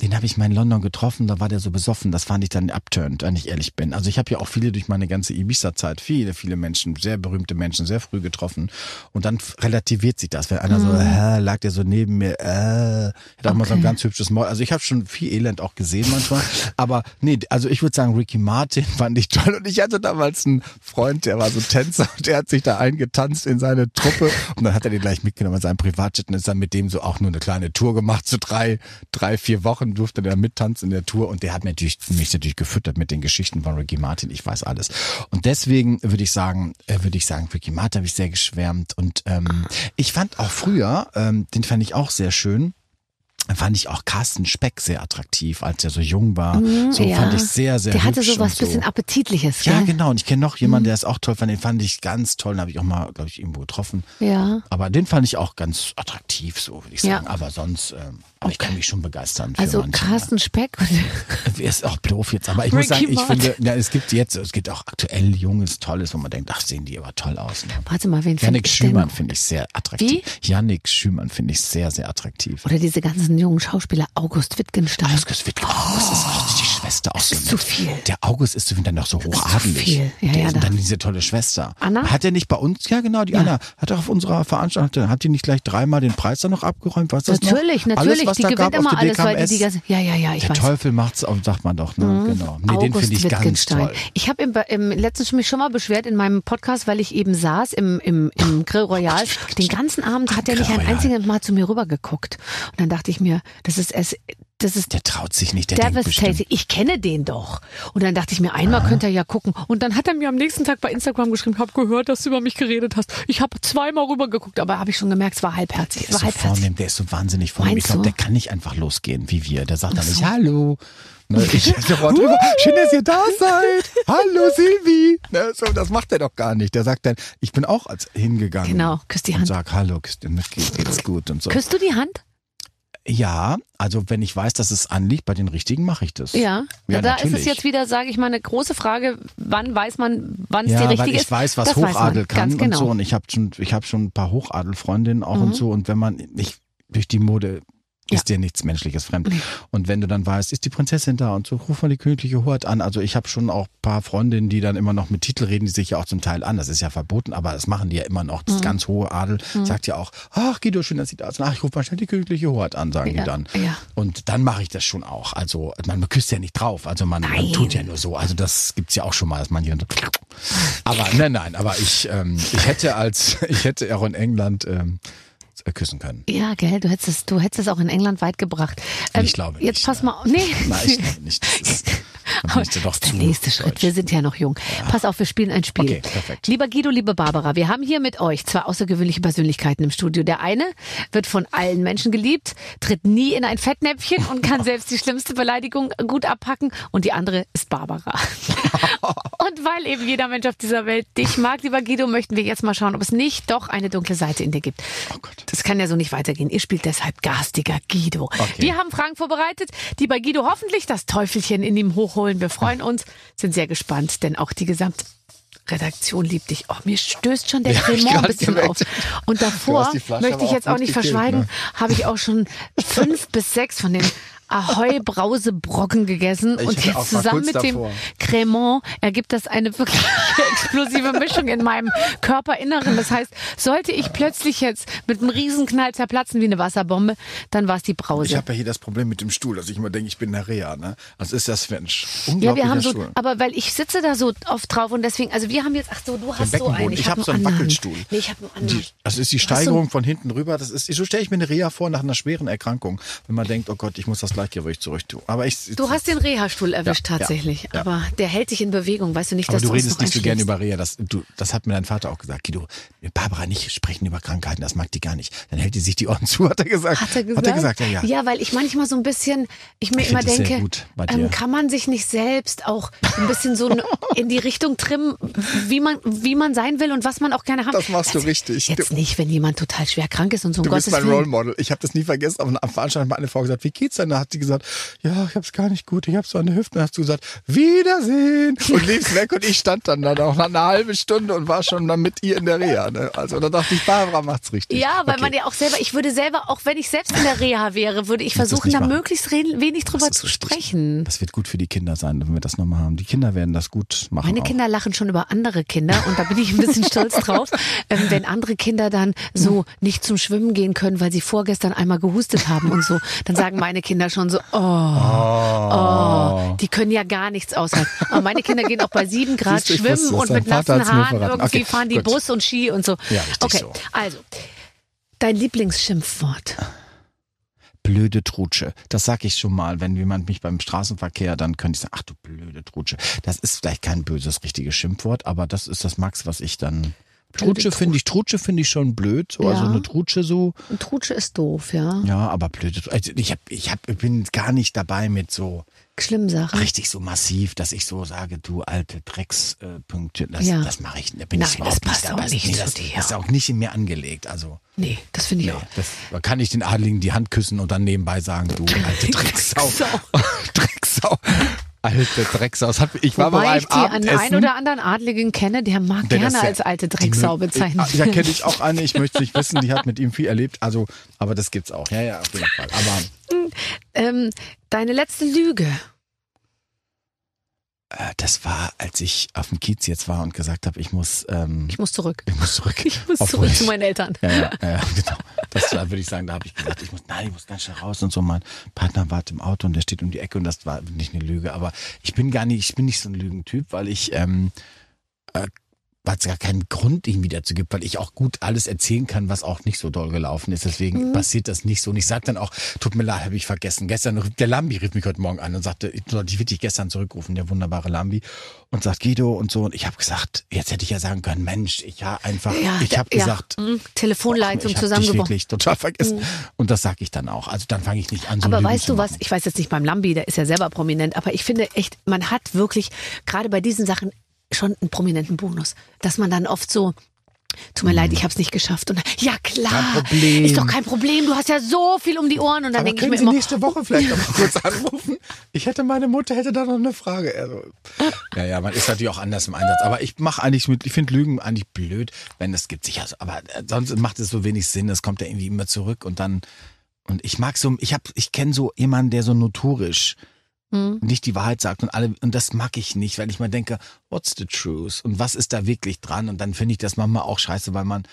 Den habe ich mal in London getroffen, da war der so besoffen, das fand ich dann abturnt, wenn ich ehrlich bin. Also ich habe ja auch viele durch meine ganze Ibiza-Zeit, viele, viele Menschen, sehr berühmte Menschen, sehr früh getroffen. Und dann relativiert sich das, wenn einer so, äh, lag der so neben mir, äh, hat auch mal so ein Okay. ganz hübsches Maul. Also ich habe schon viel Elend auch gesehen manchmal. Aber nee, also ich würde sagen, Ricky Martin fand ich toll. Und ich hatte damals einen Freund, der war so Tänzer und der hat sich da eingetanzt in seine Truppe. Und dann hat er den gleich mitgenommen in seinem Privatjet und ist dann mit dem so auch nur eine kleine Tour gemacht, so drei, drei, vier Wochen durfte der mittanzen in der Tour und der hat natürlich, mich natürlich gefüttert mit den Geschichten von Ricky Martin. Ich weiß alles. Und deswegen würde ich sagen, äh, würde ich sagen, Ricky Martin habe ich sehr geschwärmt und ähm, ich fand auch früher, ähm, den fand ich auch sehr schön. Fand ich auch Carsten Speck sehr attraktiv, als er so jung war. so ja. fand ich sehr, sehr Der hatte so was so. bisschen Appetitliches, Ja, gell? genau. Und ich kenne noch jemanden, der ist auch toll fand. Den fand ich ganz toll. Den habe ich auch mal, glaube ich, irgendwo getroffen. Ja. Aber den fand ich auch ganz attraktiv, so würde ich Ja. sagen. Aber sonst, ähm, aber ich kann mich schon begeistern. Für Also manche. Carsten Speck und Ist auch doof jetzt, aber ich muss sagen, ich finde, ja, es gibt jetzt, es gibt auch aktuell Junges, Tolles, wo man denkt, ach, sehen die aber toll aus. Ne? warte mal, wen Janik Schümann finde ich sehr attraktiv. Janik Schümann finde ich sehr, sehr attraktiv. Oder diese ganzen jungen Schauspieler, August Wittgenstein. Das wird, oh, das ist auch Schwester auch so ist nett. zu viel. Der August ist dann noch so ist zu hochadelig. viel. Ja, der, ja, und da- dann diese tolle Schwester. Anna? Hat er nicht bei uns? Ja, genau, die Anna. Hat er auf unserer Veranstaltung, hat die nicht gleich dreimal den Preis dann noch abgeräumt? Was das Natürlich, noch? natürlich. Alles, die gewinnt immer der alles, weil die die ganze, ja, ja, ja, ich Der weiß. Mhm. Teufel macht's, auch, sagt man doch, ne? Genau. Nee, den August finde ich ganz Wittgenstein. toll. Ich habe im, im letztens mich schon mal beschwert in meinem Podcast, weil ich eben saß im, im, im Grill Royal. Den ganzen Abend hat er nicht ein einziges Mal zu mir rübergeguckt. Und dann dachte ich mir, das ist es, das ist Der traut sich nicht, der denkt devastating. bestimmt. Ich kenne den doch. Und dann dachte ich mir, einmal könnte er ja gucken. Und dann hat er mir am nächsten Tag bei Instagram geschrieben, hab gehört, dass du über mich geredet hast. Ich habe zweimal rübergeguckt, aber habe ich schon gemerkt, es war halbherzig. Der ist so halbherzig. vornehm, der ist so wahnsinnig vornehm. Ich Meinst glaube, du? der kann nicht einfach losgehen wie wir. Der sagt dann nicht Hallo. Ne, ich sofort drüber. Schön, dass ihr da seid. Hallo Silvi. Ne, so, das macht er doch gar nicht. Der sagt dann, ich bin auch als hingegangen. Genau, küss die Und Hand. sag Hallo, küss dir mit, geht- geht's gut und so. Küsst du die Hand? Ja, also wenn ich weiß, dass es anliegt, bei den richtigen mache ich das. Ja. Ja, da ist es natürlich. jetzt wieder, sage ich mal, eine große Frage, wann weiß man, wann es Ja, die richtige weil ich ist? weiß, was Das weiß Hochadel man. kann Ganz und genau. Mhm. so. Und ich habe schon, ich habe schon ein paar Hochadelfreundinnen auch und so. Und wenn man, ich durch die Mode ist dir nichts Menschliches fremd. Und wenn du dann weißt, ist die Prinzessin da und so, ruf mal die königliche Hoheit an. Also ich habe schon auch ein paar Freundinnen, die dann immer noch mit Titel reden, die sich ja auch zum Teil an. Das ist ja verboten, aber das machen die ja immer noch. Das Mhm. ganz hohe Adel sagt ja auch, ach Guido, schön, dass Sie da sind. Ach, ich rufe mal schnell die königliche Hoheit an, sagen Ja, die dann. ja. Und dann mache ich das schon auch. Also man küsst ja nicht drauf. Also man, man tut ja nur so. Also das gibt's ja auch schon mal, dass dann so aber nein, nein, aber ich, ähm, ich hätte als, ich hätte auch in England ähm, äh, küssen können. Ja, gell, du hättest es, du hättest es auch in England weit gebracht. Ähm, Ich glaube Jetzt nicht, pass ne. mal, nee. Nein, ich glaube nicht. Das ist, ich dir doch der nächste Schritt. deutsch. Wir sind ja noch jung. Pass auf, wir spielen ein Spiel. Okay, perfekt. Lieber Guido, liebe Barbara, wir haben hier mit euch zwei außergewöhnliche Persönlichkeiten im Studio. Der eine wird von allen Menschen geliebt, tritt nie in ein Fettnäpfchen und kann selbst die schlimmste Beleidigung gut abpacken. Und die andere ist Barbara. und weil eben jeder Mensch auf dieser Welt dich mag, lieber Guido, möchten wir jetzt mal schauen, ob es nicht doch eine dunkle Seite in dir gibt. Oh Gott. Das kann ja so nicht weitergehen. Ihr spielt deshalb garstiger Guido. Wir haben Fragen vorbereitet, die bei Guido hoffentlich das Teufelchen in ihm hochholen. Wir freuen uns, sind sehr gespannt, denn auch die gesamte Redaktion liebt dich. Oh, mir stößt schon der Ja, Cremant ein bisschen gemerkt. auf. Und davor, möchte ich jetzt auch nicht gekillt, verschweigen, ne? habe ich auch schon fünf bis sechs von den Ahoi Brausebrocken gegessen Ich und jetzt zusammen mit dem davor. Cremant ergibt das eine wirklich explosive Mischung in meinem Körperinneren. Das heißt, sollte ich plötzlich jetzt mit einem Riesenknall zerplatzen wie eine Wasserbombe, dann war es die Brause. Ich habe ja hier das Problem mit dem Stuhl, dass ich immer denke, ich bin eine Reha. Ne? Also ist das Mensch. ja, Unglaublicher wir haben so, Stuhl. aber weil ich sitze da so oft drauf und deswegen, also wir haben jetzt, ach so, du hast so einen. Ich, hab habe so einen anderen. Wackelstuhl. Nee, ich habe einen anderen. Die, das ist die hast so Steigerung von hinten rüber. Das ist, so stelle ich mir eine Reha vor nach einer schweren Erkrankung, wenn man denkt, oh Gott, ich muss das Gleichgewicht zurück tun. Aber ich, Du hast den Reha-Stuhl erwischt Ja, ja, tatsächlich, ja. aber der hält dich in Bewegung, weißt du nicht, aber dass du redest nicht so gerne über Reha. Das, du, das hat mir dein Vater auch gesagt. Guido, Barbara nicht sprechen über Krankheiten, das mag die gar nicht. Dann hält die sich die Ohren zu, hat er gesagt. Hat er gesagt? Hat er gesagt, ja, ja. Ja, weil ich manchmal so ein bisschen, ich mir Ich immer denke, ähm, kann man sich nicht selbst auch ein bisschen so in die Richtung trimmen, wie man, wie man sein will und was man auch gerne haben Das machst du richtig. Jetzt Du- nicht, wenn jemand total schwer krank ist und so um Du bist Gottes mein Role. Model. Ich habe das nie vergessen. Aber am Veranstaltung hat meine Frau gesagt, wie geht's denn? Da hat sie gesagt, ja, ich hab's gar nicht gut. Ich hab so eine Hüfte. Dann hast du gesagt, Wiedersehen. Und liefst weg. Und ich stand dann da noch eine halbe Stunde und war schon dann mit ihr in der Reha. Ne? Also da dachte ich, Barbara macht's richtig. Ja, weil Okay. man ja auch selber, ich würde selber, auch wenn ich selbst in der Reha wäre, würde ich versuchen, da machen. möglichst wenig drüber zu richtig. sprechen. Das wird gut für die Kinder sein, wenn wir das nochmal haben. Die Kinder werden das gut machen. Meine auch. Kinder lachen schon über andere Kinder und da bin ich ein bisschen stolz drauf, ähm, wenn andere Kinder dann so nicht zum Schwimmen gehen können, weil sie vorgestern einmal gehustet haben und so, dann sagen meine Kinder schon so, oh, oh, die können ja gar nichts aushalten. Aber meine Kinder gehen auch bei sieben Grad Siehst schwimmen und mit nassen Haaren irgendwie Okay, fahren die gut. Bus und Ski und so. Ja, okay, so. also dein Lieblingsschimpfwort. blöde Trutsche. Das sag ich schon mal, wenn jemand mich beim Straßenverkehr, dann könnte ich sagen, ach du blöde Trutsche. Das ist vielleicht kein böses, richtiges Schimpfwort, aber das ist das Max, was ich dann. Trutsche finde ich, Trutsche finde ich schon blöd, so, also Ja. eine Trutsche so. Ein Trutsche ist doof, ja. Ja, aber blöde. Also ich hab, ich hab, ich bin gar nicht dabei mit so Schlimm Sachen. richtig so massiv, dass ich so sage, du alte Dreckspünktchen. Pünktchen. das, Ja. das mache ich. Da bin Nein, ich überhaupt das passt nicht auch dabei. nicht nee, zu das, dir. das ist auch nicht in mir angelegt. Also Nee, das finde ich nee, auch. das, da kann ich den Adligen die Hand küssen und dann nebenbei sagen, du alte Drecksau. Drecksau. Alte Drecksau. Ich war Wobei bei ich einem die an Abendessen. einen oder anderen Adligen kenne, der mag der gerne ja- als alte die Drecksau bezeichnet Da kenne ich auch eine, ich möchte nicht wissen, die hat mit ihm viel erlebt. Also, aber das gibt's auch. Ja, ja, auf jeden Fall. Aber ähm, deine letzte Lüge. Äh, Das war, als ich auf dem Kiez jetzt war und gesagt habe, ich muss, ähm, Ich muss zurück. ich muss zurück. Ich muss zurück ich- zu meinen Eltern. Ja, ja, ja, ja, genau. Das war, würde ich sagen, da habe ich gesagt, ich muss, nein, ich muss ganz schnell raus und so. Mein Partner wartet im Auto und der steht um die Ecke und das war nicht eine Lüge. Aber ich bin gar nicht, ich bin nicht so ein Lügentyp, weil ich, ähm, äh, weil es gar keinen Grund irgendwie dazu gibt, weil ich auch gut alles erzählen kann, was auch nicht so doll gelaufen ist. Deswegen passiert das nicht so. Und ich sage dann auch, tut mir leid, habe ich vergessen. Gestern, der Lambi rief mich heute Morgen an und sagte, ich sollte ich wirklich gestern zurückrufen, der wunderbare Lambi. Und sagt Guido und so. Und ich habe gesagt, jetzt hätte ich ja sagen können, Mensch, ich habe einfach, ich habe ja, gesagt, mm, Telefonleitung ich hab dich zusammengebrochen. wirklich total vergessen. Und das sage ich dann auch. Also dann fange ich nicht an, so Aber weißt zu du was? Ich weiß jetzt nicht beim Lambi, der ist ja selber prominent, aber ich finde echt, man hat wirklich gerade bei diesen Sachen schon einen prominenten Bonus, dass man dann oft so Tut mir leid, ich habe es nicht geschafft. Und ja klar, ist doch kein Problem. Du hast ja so viel um die Ohren und dann denke ich können mir Sie immer, nächste Woche vielleicht noch mal kurz anrufen? Ich hätte meine Mutter hätte da noch eine Frage. Also, ja, ja, man ist natürlich auch anders im Einsatz. Aber ich mache eigentlich mit, ich finde Lügen eigentlich blöd, wenn es gibt sicher. Aber äh, sonst macht es so wenig Sinn. Es kommt ja irgendwie immer zurück und dann und ich mag so, ich habe, ich kenne so jemanden, der so notorisch Hm. nicht die Wahrheit sagt und alle und das mag ich nicht, weil ich mal denke, what's the truth und was ist da wirklich dran und dann finde ich das manchmal auch scheiße, weil man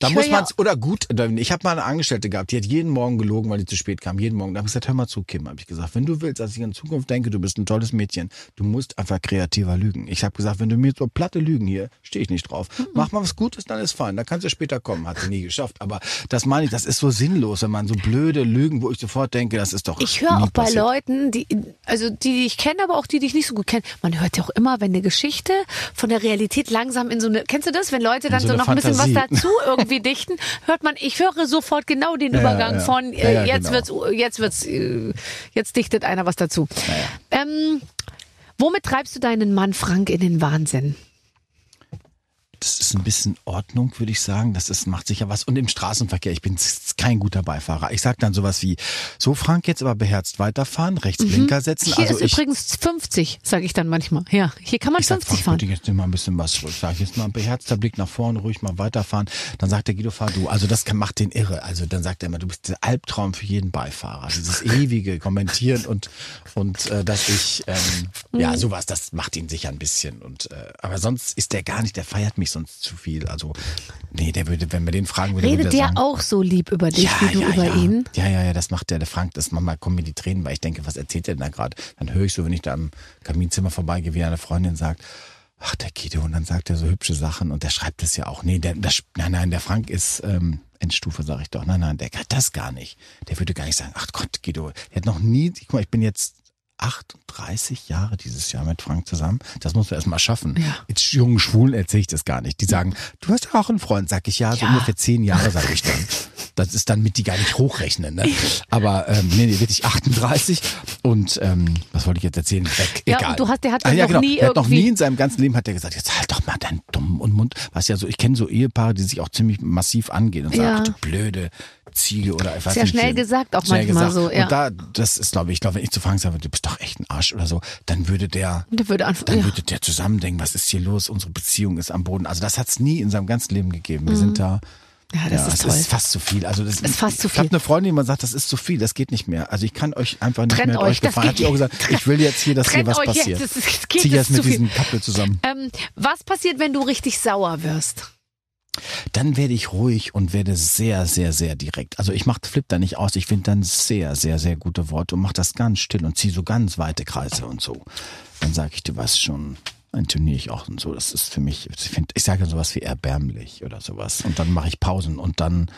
da Ich muss man ja- oder gut, ich habe mal eine Angestellte gehabt, die hat jeden Morgen gelogen, weil die zu spät kam, jeden Morgen. Da habe ich gesagt, hör mal zu, Kim, habe ich gesagt, wenn du willst, dass ich in Zukunft denke, du bist ein tolles Mädchen, du musst einfach kreativer lügen. Ich habe gesagt, wenn du mir so platte Lügen hier, stehe ich nicht drauf. Mach mal was Gutes, dann ist fein, dann kannst du später kommen. Hat sie nie geschafft, aber das meine ich, das ist so sinnlos, wenn man so blöde Lügen, wo ich sofort denke, das ist doch Ich höre auch bei passiert. Leuten, die, also die, die ich kenne, aber auch die, die ich nicht so gut kenne. Man hört ja auch immer, wenn eine Geschichte von der Realität langsam in so eine, kennst du das? Wenn Leute dann so so, noch ein bisschen was Fantasie. dazu irgendwie dichten, hört man, ich höre sofort genau den Ja, Übergang ja. von, äh, jetzt genau. wird's, jetzt wird's, äh, jetzt dichtet einer was dazu. Ähm, womit treibst du deinen Mann Frank in den Wahnsinn? Das ist ein bisschen Ordnung, würde ich sagen. Das ist, macht sicher was. Und im Straßenverkehr, ich bin kein guter Beifahrer. Ich sag dann sowas wie, so Frank, jetzt aber beherzt weiterfahren, rechts Blinker setzen. Mhm. Hier also ist ich, übrigens 50, sage ich dann manchmal. Ja, hier kann man ich sag, 50 Frank, fahren. bitte jetzt mal ein bisschen was. Ich sag jetzt mal ein beherzter Blick nach vorne, ruhig mal weiterfahren. Dann sagt der Guido, fahr du. Also das kann, macht den irre. Also dann sagt er immer, du bist der Albtraum für jeden Beifahrer. Dieses ewige Kommentieren und, und äh, dass ich, ähm, Mhm. ja, sowas, das macht ihn sicher ein bisschen. Und äh, aber sonst ist der gar nicht, der feiert mich sonst zu viel. Also, nee, der würde, wenn wir den fragen, würde Redet würde der sagen, auch so lieb über dich, wie du über ja. ihn? Ja, ja, ja, das macht der, der Frank. Das manchmal kommen mir die Tränen, weil ich denke, was erzählt der denn da gerade? Dann höre ich so, wenn ich da am Kaminzimmer vorbeigehe, wie eine Freundin sagt, ach, der Guido, und dann sagt er so hübsche Sachen und der schreibt es ja auch. Nee, der, das, nein, nein, der Frank ist ähm, Endstufe, sage ich doch. Nein, nein, der kann das gar nicht. Der würde gar nicht sagen, ach Gott, Guido, der hat noch nie, guck mal, ich bin jetzt 38 Jahre dieses Jahr mit Frank zusammen. Das musst du erst mal schaffen. Ja. Jetzt jungen Schwulen erzähle ich das gar nicht. Die sagen, du hast ja auch einen Freund, sag ich ja, so Ja. ungefähr zehn Jahre, sage ich dann. Das ist dann mit die gar nicht hochrechnen. Ne? Aber ähm, nee, nee, wirklich 38 und ähm, was wollte ich jetzt erzählen? Weg. Ja, Egal. du hast- der hat ah, ja, noch genau. nie der hat noch nie in seinem ganzen Leben hat er gesagt, jetzt halt doch mal deinen dummen und Mund. Was ja so, ich kenne so Ehepaare, die sich auch ziemlich massiv angehen und sagen, Ja. ach du blöde Ziege oder weiß Sehr nicht. schnell gesagt auch schnell manchmal gesagt. so, ja. Und da, das ist, glaube ich, ich glaube, wenn ich zu Frank sage, du bist doch echt ein Arsch oder so, dann würde der, Der würde einfach, dann ja. würde der zusammendenken, was ist hier los? Unsere Beziehung ist am Boden. Also das hat's nie in seinem ganzen Leben gegeben. Wir sind da. Mhm. ja, das ja, ist es toll. ist fast zu viel. Also das Ist fast zu Ich habe viel. eine Freundin, die man sagt, das ist zu viel, das geht nicht mehr. Also ich kann euch einfach nicht Trennt mehr euch, euch das. Hat die auch gesagt, ich will jetzt hier, dass hier Trennt was euch jetzt, passiert. das ist- es geht, Zieh das jetzt ist mit viel. diesem Couple zusammen. Ähm, was passiert, wenn du richtig sauer wirst? Dann werde ich ruhig und werde sehr, sehr, sehr direkt. Also ich mache Flip da nicht aus. Ich finde dann sehr, sehr, sehr gute Worte und mache das ganz still und ziehe so ganz weite Kreise und so. Dann sage ich, du weißt schon, dann turniere ich auch und so. Das ist für mich, ich, ich sage sowas wie erbärmlich oder sowas. Und dann mache ich Pausen und dann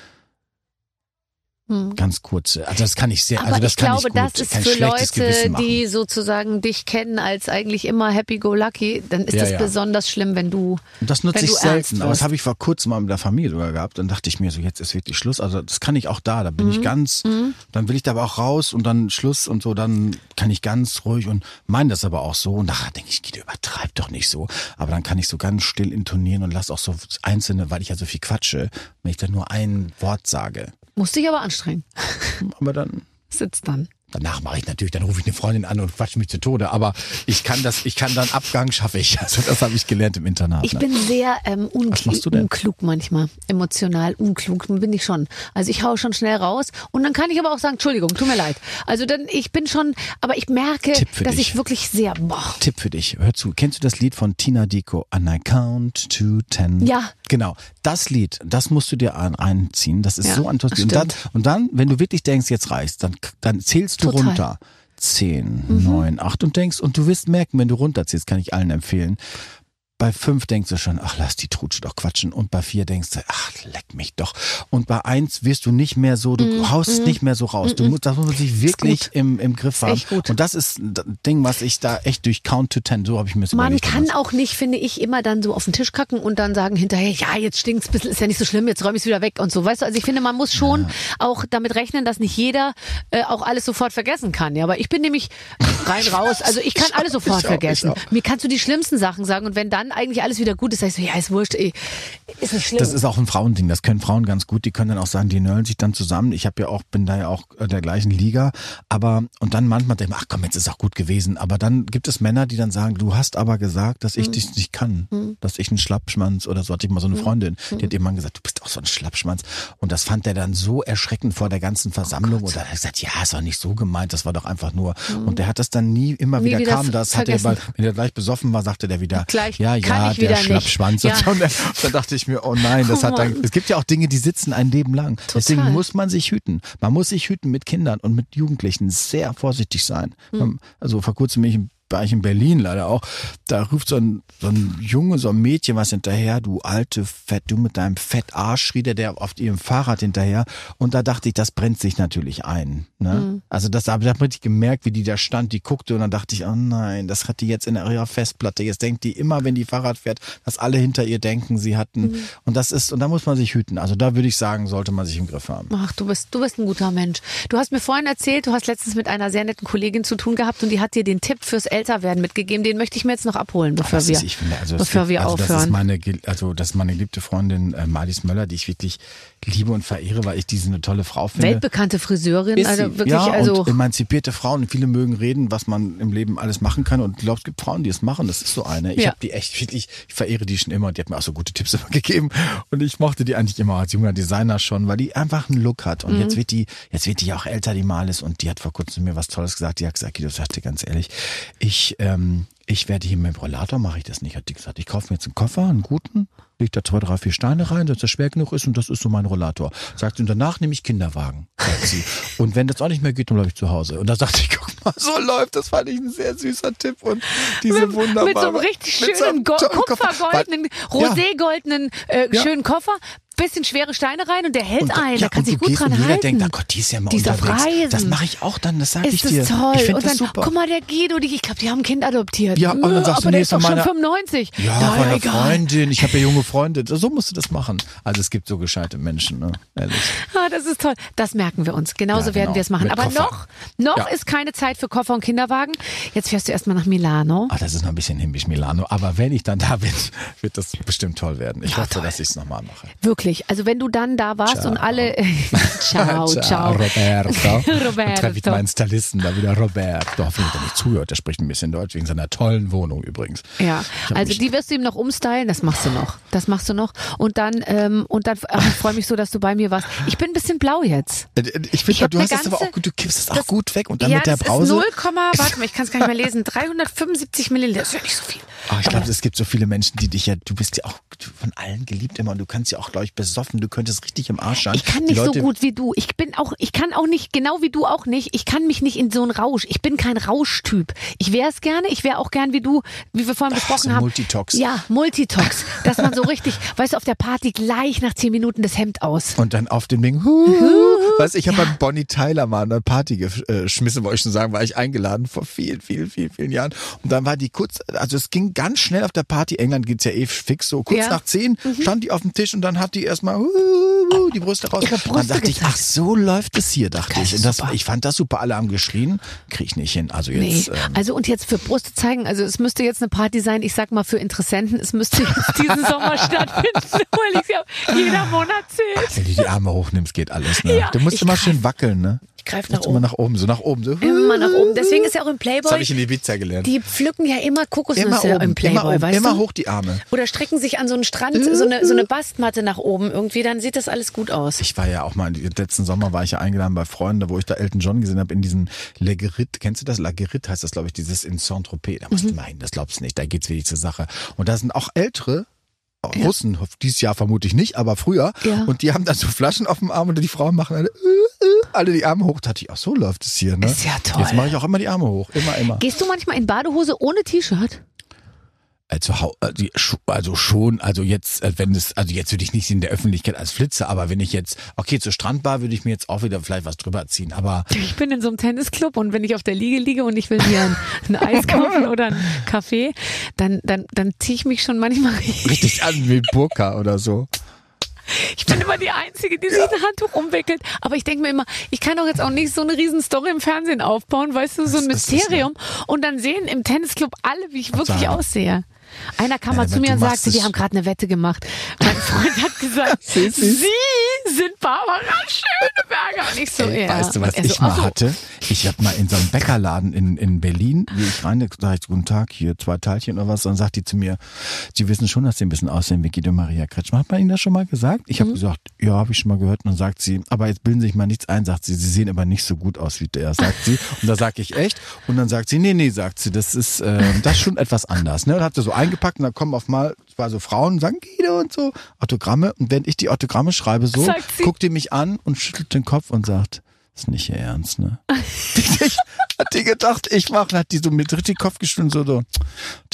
Hm. ganz kurze. Also das kann ich sehr, Aber also das ich kann glaube, ich gut. das ist Kein für Leute, die sozusagen dich kennen als eigentlich immer happy-go-lucky, dann ist Ja, das ja. besonders schlimm, wenn du. Und das nutze ich selten, aber das habe ich vor kurzem mal mit der Familie sogar gehabt. Dann dachte ich mir so, jetzt ist wirklich Schluss. Also das kann ich auch da, da Mhm. bin ich ganz, dann will ich da aber auch raus und dann Schluss und so, dann kann ich ganz ruhig und meine das aber auch so. Und nachher denke ich, Guido, übertreib doch nicht so. Aber dann kann ich so ganz still intonieren und lass auch so einzelne, weil ich ja so viel quatsche, wenn ich dann nur ein Wort sage. Musst dich aber anstrengen. Aber dann, Sitzt dann. Danach mache ich natürlich, dann rufe ich eine Freundin an und quatsch mich zu Tode. Aber ich kann das, ich kann dann Abgang schaffe ich. Also das habe ich gelernt im Internat. Ich ne? bin sehr ähm, unklug manchmal, emotional unklug bin ich schon. Also ich hau schon schnell raus und dann kann ich aber auch sagen, Entschuldigung, tut mir leid. Also dann ich bin schon, aber ich merke, dass dich. ich wirklich sehr boah, Tipp für dich. Hör zu. Kennst du das Lied von Tina Dico? And I count to ten. Ja. Genau. Das Lied, das musst du dir ein, einziehen. Das ist Ja, so antostisch. Und dann, und dann, wenn du wirklich denkst, jetzt reicht's, dann, dann zählst du Total. Mhm. runter. Zehn, neun, acht und denkst, und du wirst merken, wenn du runterzählst, kann ich allen empfehlen. Bei fünf denkst du schon, ach, lass die Trutsche doch quatschen. Und bei vier denkst du, ach, leck mich doch. Und bei eins wirst du nicht mehr so, du haust es nicht mehr so raus. Du musst, das muss man sich wirklich im, im Griff haben. Und das ist ein Ding, was ich da echt durch Count to Ten, so habe ich mir Man kann damals. auch nicht, finde ich, immer dann so auf den Tisch kacken und dann sagen hinterher, ja, jetzt stinkt's ein bisschen, ist ja nicht so schlimm, jetzt räume ich's wieder weg und so. Weißt du, also ich finde, man muss schon auch damit rechnen, dass nicht jeder äh, auch alles sofort vergessen kann. Ja, aber ich bin nämlich rein raus. Also ich kann alles sofort ich auch, vergessen. ich auch. Mir kannst du die schlimmsten Sachen sagen und wenn dann eigentlich alles wieder gut ist, sagst du, ja, ist wurscht, ey, ist nicht schlimm. Das ist auch ein Frauending, das können Frauen ganz gut, die können dann auch sagen, die nörgeln sich dann zusammen. Ich habe ja auch, bin da ja auch äh, der gleichen Liga, aber und dann manchmal denke ich, ach komm, jetzt ist auch gut gewesen. Aber dann gibt es Männer, die dann sagen, du hast aber gesagt, dass Mhm. ich dich nicht kann, dass ich ein Schlappschwanz oder so hatte ich mal so eine Freundin, die hat irgendwann gesagt, du bist auch so ein Schlappschwanz. Und das fand der dann so erschreckend vor der ganzen Versammlung. und dann hat er gesagt, ja, ist auch nicht so gemeint, das war doch einfach nur. Und der hat das dann nie, immer Mhm. Nie wieder, wieder kam das, hat er, weil, wenn er gleich besoffen war, sagte der wieder, Gleich ja, kann ja, ich der wieder nicht. Schlappschwanz. Ja. Und dann, dann dachte ich mir, oh nein, das Oh hat dann, es gibt ja auch Dinge, die sitzen ein Leben lang. Deswegen Total. muss man sich hüten. Man muss sich hüten mit Kindern und mit Jugendlichen. Sehr vorsichtig sein. Hm. Also vor kurzem bin ich in war ich in Berlin leider auch, da ruft so ein, so ein Junge, so ein Mädchen was hinterher, du alte Fett, du mit deinem Fettarsch, schrie der, der auf ihrem Fahrrad hinterher. Und da dachte ich, das brennt sich natürlich ein. Ne? Hm. Also das habe ich gemerkt, wie die da stand, die guckte und dann dachte ich, oh nein, das hat die jetzt in ihrer Festplatte. Jetzt denkt die immer, wenn die Fahrrad fährt, dass alle hinter ihr denken, sie hatten. Mhm. Und das ist, und da muss man sich hüten. Also da würde ich sagen, sollte man sich im Griff haben. Ach, du bist, du bist ein guter Mensch. Du hast mir vorhin erzählt, du hast letztens mit einer sehr netten Kollegin zu tun gehabt und die hat dir den Tipp fürs Älterwerden mitgegeben. Den möchte ich mir jetzt noch abholen, bevor wir, ist, ich finde, also das bevor gibt- wir also Das ist aufhören. meine, also das ist meine geliebte Freundin äh, Marlies Möller, die ich wirklich liebe und verehre, weil ich diese eine tolle Frau finde. Weltbekannte Friseurin, Ist also sie. wirklich, ja, also und emanzipierte Frauen. Und Viele mögen reden, was man im Leben alles machen kann. Und ich glaube, es gibt Frauen, die es machen. Das ist so eine. Ich Ja. habe die echt wirklich, ich verehre die schon immer. Und die hat mir auch so gute Tipps immer gegeben. Und ich mochte die eigentlich immer als junger Designer schon, weil die einfach einen Look hat. Und Mhm. jetzt wird die, jetzt wird die auch älter, die Malis. Und die hat vor kurzem mir was Tolles gesagt. Die hat gesagt, Guido, sagte ganz ehrlich, ich, ähm, ich werde hier mit dem Rollator, mache ich das nicht, hat die gesagt. Ich kaufe mir jetzt einen Koffer, einen guten, leg da zwei, drei, vier Steine rein, dass der schwer genug ist und das ist so mein Rollator. Sagt sie, und danach nehme ich Kinderwagen, sagt sie. Und wenn das auch nicht mehr geht, dann bleibe ich zu Hause. Und da dachte ich, guck mal, so läuft, das fand ich ein sehr süßer Tipp und diese wunderbare. mit so einem richtig mit so einem schönen Koffer. kupfergoldenen, ja. roségoldenen äh, Ja. schönen Koffer, bisschen schwere Steine rein und der hält Und, ein, ja, da kann sich du gut dran und jeder halten. denkt, oh Gott, die ist ja mal Die ist unterwegs. Reisen. Das mache ich auch dann, das sage ich ist dir. das toll. Ich finde und das dann, super. guck mal, der Guido, die, ich glaube, die haben ein Kind adoptiert. Ja, und dann sagst du, aber nee, der ist ist doch von schon meiner- 95. Ja, Na, von egal. Freundin, ich habe ja junge Freunde. So musst du das machen. Also es gibt so gescheite Menschen, ne? Ehrlich. Ah, das ist toll. Das merken wir uns. Genauso Ja, werden genau. wir es machen. Mit Aber Koffer. noch, noch Ja. ist keine Zeit für Koffer und Kinderwagen. Jetzt fährst du erstmal nach Milano. Ah, das ist noch ein bisschen himmisch Milano. Aber wenn ich dann da bin, wird das bestimmt toll werden. Ich Ja, hoffe, toll. dass ich es nochmal mache. Wirklich. Also wenn du dann da warst Ciao. und alle. ciao, ciao. Roberto. Roberto. Dann treffe ich meinen Stylisten da wieder, Roberto. Hoffentlich hat er nicht zugehört. Der spricht ein bisschen Deutsch, wegen seiner tollen Wohnung übrigens. Ja, also die wirst du ihm noch umstylen, das machst du noch. Das machst du noch. Und dann, ähm, und dann, ach, ich freue mich so, dass du bei mir warst. Ich bin ein bisschen blau jetzt. Äh, Ich finde, Ich hab du hast das aber ganze- auch gut, du kippst es auch gut weg und dann ja, mit der Brause. ist 0, warte mal, ich kann es gar nicht mehr lesen. 375 Milliliter, das ist ja nicht so viel. Ah, ich glaube, es gibt so viele Menschen, die dich ja, du bist ja auch von allen geliebt immer und du kannst ja auch, glaube ich, besoffen, du könntest richtig im Arsch sein. Ich kann nicht so gut wie du. Ich bin auch, ich kann auch nicht, genau wie du auch nicht. Ich kann mich nicht in so einen Rausch. Ich bin kein Rauschtyp. Ich wäre es gerne. Ich wäre auch gern wie du, wie wir vorhin besprochen so haben. Multitox. Ja, Multitox. Dass man so richtig, weißt du, auf der Party gleich nach zehn Minuten das Hemd aus. Und dann auf dem Ding, huhu. weißt du, ich habe bei Bonnie Tyler mal eine Party geschmissen, wollte ich schon sagen, war ich eingeladen vor vielen, vielen, vielen, vielen Jahren. Und dann war die kurz, also es ging ganz schnell auf der Party, England geht's ja eh fix, so kurz Ja. Mhm. nach zehn stand die auf dem Tisch und dann hat die erstmal huhu, die Brüste raus. Ihre dann Brüste dachte ich, gezeigt. ach so läuft es hier, dachte Geil, ich. Und das, super. ich fand das super, alle haben geschrien, krieg ich nicht hin. Also Nee, jetzt, ähm, also und jetzt für Brüste zeigen, also es müsste jetzt eine Party sein, ich sag mal für Interessenten, es müsste jetzt diesen Sommer stattfinden, weil ich ja jeder Monat zählt. wenn du die Arme hochnimmst, geht alles. Ne? Ja, du musst ich immer schön wackeln, ne? Greife nach Jetzt immer oben. nach oben, so nach oben. So. Immer nach oben. Deswegen ist ja auch im Das habe Playboy, ich in Ibiza gelernt. die pflücken ja immer Immer Kokosnüsse oben, im Playboy, immer, oben, weißt immer du? hoch die Arme. Oder strecken sich an so einen Strand, so eine, so eine Bastmatte nach oben irgendwie, dann sieht das alles gut aus. Ich war ja auch mal, letzten Sommer war ich ja eingeladen bei Freunden, wo ich da Elton John gesehen habe, in diesem Legerit. Kennst du das? Lagerit heißt das, glaube ich, dieses in Saint-Tropez. Da musst Mhm. du mal hin, das glaubst du nicht. Da geht's wirklich zur Sache. Und da sind auch ältere Russen, dieses Jahr vermutlich nicht, aber früher. Ja. Und die haben dann so Flaschen auf dem Arm und die Frauen machen alle, äh, äh, alle die Arme hoch. Da dachte ich, ach so läuft es hier, ne? Ist ja toll. Jetzt mache ich auch immer die Arme hoch. Immer, immer. Gehst du manchmal in Badehose ohne T-Shirt? Also, Schu- also schon, also jetzt, äh, wenn es, also jetzt würde ich nicht in der Öffentlichkeit als Flitze, aber wenn ich jetzt, okay, zur Strandbar würde ich mir jetzt auch wieder vielleicht was drüber ziehen, aber Ich bin in so einem Tennisclub und wenn ich auf der Liege liege und ich will mir ein, ein Eis kaufen oder einen Kaffee, dann, dann, dann ziehe ich mich schon manchmal richtig an wie Burka oder so. Ich bin immer die Einzige, die sich ein Handtuch umwickelt. Aber ich denke mir immer, ich kann doch jetzt auch nicht so eine riesen Story im Fernsehen aufbauen, weißt du, so ein Das Mysterium. Und dann sehen im Tennisclub alle, wie ich wirklich aussehe. Einer kam mal zu mir und sagte, die es- haben gerade eine Wette gemacht. Mein Freund hat gesagt, Sie sind Barbara Schöneberger. Und ich so, Ey, ja. Weißt du, was Und er so, ich mal ach so. hatte? Ich habe mal in so einem Bäckerladen in, in Berlin, wie ich rein, sag ich, guten Tag, hier zwei Teilchen oder was, dann sagt die zu mir, Sie wissen schon, dass Sie ein bisschen aussehen wie Guido Maria Kretschmer. Hat man Ihnen das schon mal gesagt? Ich Mhm. habe gesagt, ja, habe ich schon mal gehört. Und dann sagt sie, aber jetzt bilden Sie sich mal nichts ein, sagt sie, Sie sehen aber nicht so gut aus wie der, sagt sie. Und da sage ich echt. Und dann sagt sie, nee, nee, sagt sie, das ist, äh, das ist schon etwas anders. Ne? Und hat sie so eingepackt und dann kommen auf mal, es war so Frauen und sagen, Guido und so, Autogramme. Und wenn ich die Autogramme schreibe, so, guckt die mich an und schüttelt den Kopf und sagt, ist nicht ihr Ernst, ne? ich, hat die gedacht, ich mache, hat die so mit richtig Kopf geschüttelt und so, so,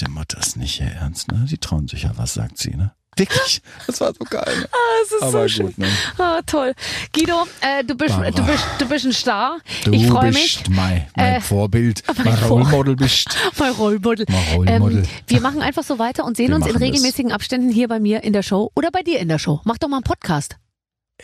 der Mutter ist nicht ihr Ernst, ne? Die trauen sich ja was, sagt sie, ne? Wirklich, das war so geil. Ne? Das ist Aber so schön. gut, ne? Ah, toll. Guido, äh, du, bist, du, bist, du bist ein Star. Du ich freue mich. mein, mein Äh, Vorbild, mein Rollmodel bist. Mein Rollmodel. Mein Rollmodel. Ähm, wir machen einfach so weiter und sehen Wir uns in machen das. regelmäßigen Abständen hier bei mir in der Show oder bei dir in der Show. Mach doch mal einen Podcast.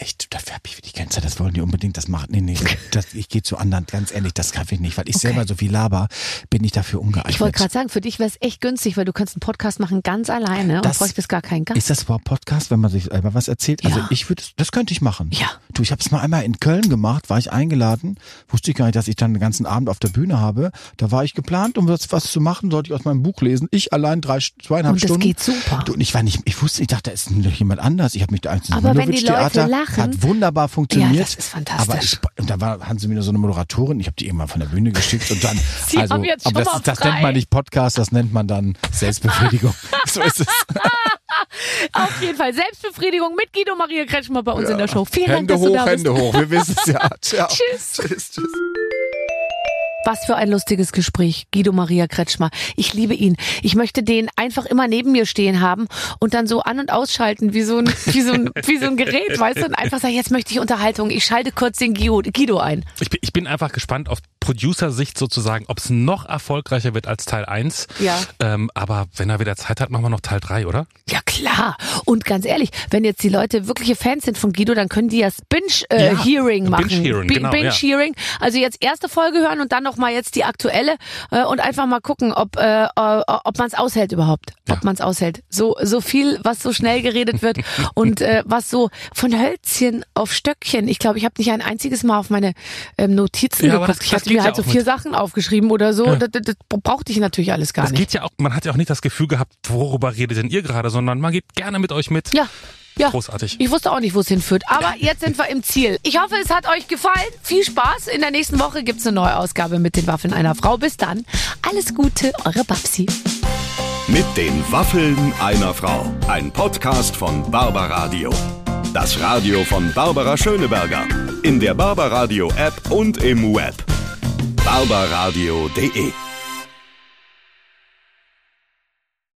Echt, dafür hab ich die ganze Zeit, das wollen die unbedingt, das machen. Nee, nee, das, ich gehe zu anderen, ganz ehrlich, das kann ich nicht, weil ich Okay. selber so viel laber, bin ich dafür ungeeignet. Ich wollte gerade sagen, für dich wäre es echt günstig, weil du könntest einen Podcast machen ganz alleine und Das- bräuchtest gar keinen Gast. Ist das überhaupt Podcast, wenn man sich selber was erzählt? Also Ja. ich würde, das könnte ich machen. Ja. Du, ich habe es mal einmal in Köln gemacht, war ich eingeladen, wusste ich gar nicht, dass ich dann den ganzen Abend auf der Bühne habe. Da war ich geplant, um was, was zu machen, sollte ich aus meinem Buch lesen. Ich allein drei, zweieinhalb Und das Stunden. geht super. Du, und ich war nicht, ich wusste, ich dachte, da ist noch jemand anders. Ich habe mich da eins Aber wenn die Leute Theater lachen- hat wunderbar funktioniert. Ja, das ist fantastisch. Aber ich, und da war, hatten sie mir so eine Moderatorin, ich habe die irgendwann von der Bühne geschickt und dann, Sie also, haben jetzt aber das, das nennt man nicht Podcast, das nennt man dann Selbstbefriedigung. so ist es. Auf jeden Fall Selbstbefriedigung mit Guido Maria Kretschmer bei uns in der Show. Vielen Hände Dank, dass hoch, du da Hände bist. hoch. Wir wissen es ja. Ciao. Tschüss. Tschüss, tschüss. Was für ein lustiges Gespräch, Guido Maria Kretschmer. Ich liebe ihn. Ich möchte den einfach immer neben mir stehen haben und dann so an- und ausschalten, wie so ein, wie so ein, wie so ein Gerät, weißt du, und einfach sagen, jetzt möchte ich Unterhaltung. Ich schalte kurz den Guido, ein. Ich bin, ich bin einfach gespannt auf Producer-Sicht sozusagen, ob es noch erfolgreicher wird als Teil 1. Ja. Ähm, aber wenn er wieder Zeit hat, machen wir noch Teil 3, oder? Ja, klar. Und ganz ehrlich, wenn jetzt die Leute wirkliche Fans sind von Guido, dann können die das Ja, Binge-Hearing machen. Binge-Hearing, Bi- genau, ja. Binge-Hearing. Also jetzt erste Folge hören und dann noch mal jetzt die aktuelle äh, und einfach mal gucken, ob, äh, äh, ob man es aushält überhaupt. Ob Ja. man es aushält. So, so viel, was so schnell geredet wird und äh, was so von Hölzchen auf Stöckchen. Ich glaube, ich habe nicht ein einziges Mal auf meine ähm, Notizen Ja, aber geguckt. das- ich das hatte mir ja halt so auch vier Sachen aufgeschrieben oder so. Ja. Das, das, das brauchte ich natürlich alles gar Das nicht. geht ja auch, man hat ja auch nicht das Gefühl gehabt, worüber redet denn ihr gerade, sondern man geht gerne mit euch mit. Ja. Ja. Großartig. Ich wusste auch nicht, wo es hinführt. Aber jetzt sind wir im Ziel. Ich hoffe, es hat euch gefallen. Viel Spaß. In der nächsten Woche gibt's eine neue Ausgabe mit den Waffeln einer Frau. Bis dann. Alles Gute, eure Babsi. Mit den Waffeln einer Frau. Ein Podcast von Barbaradio. Das Radio von Barbara Schöneberger. In der Barbaradio App und im Web. barbaradio.de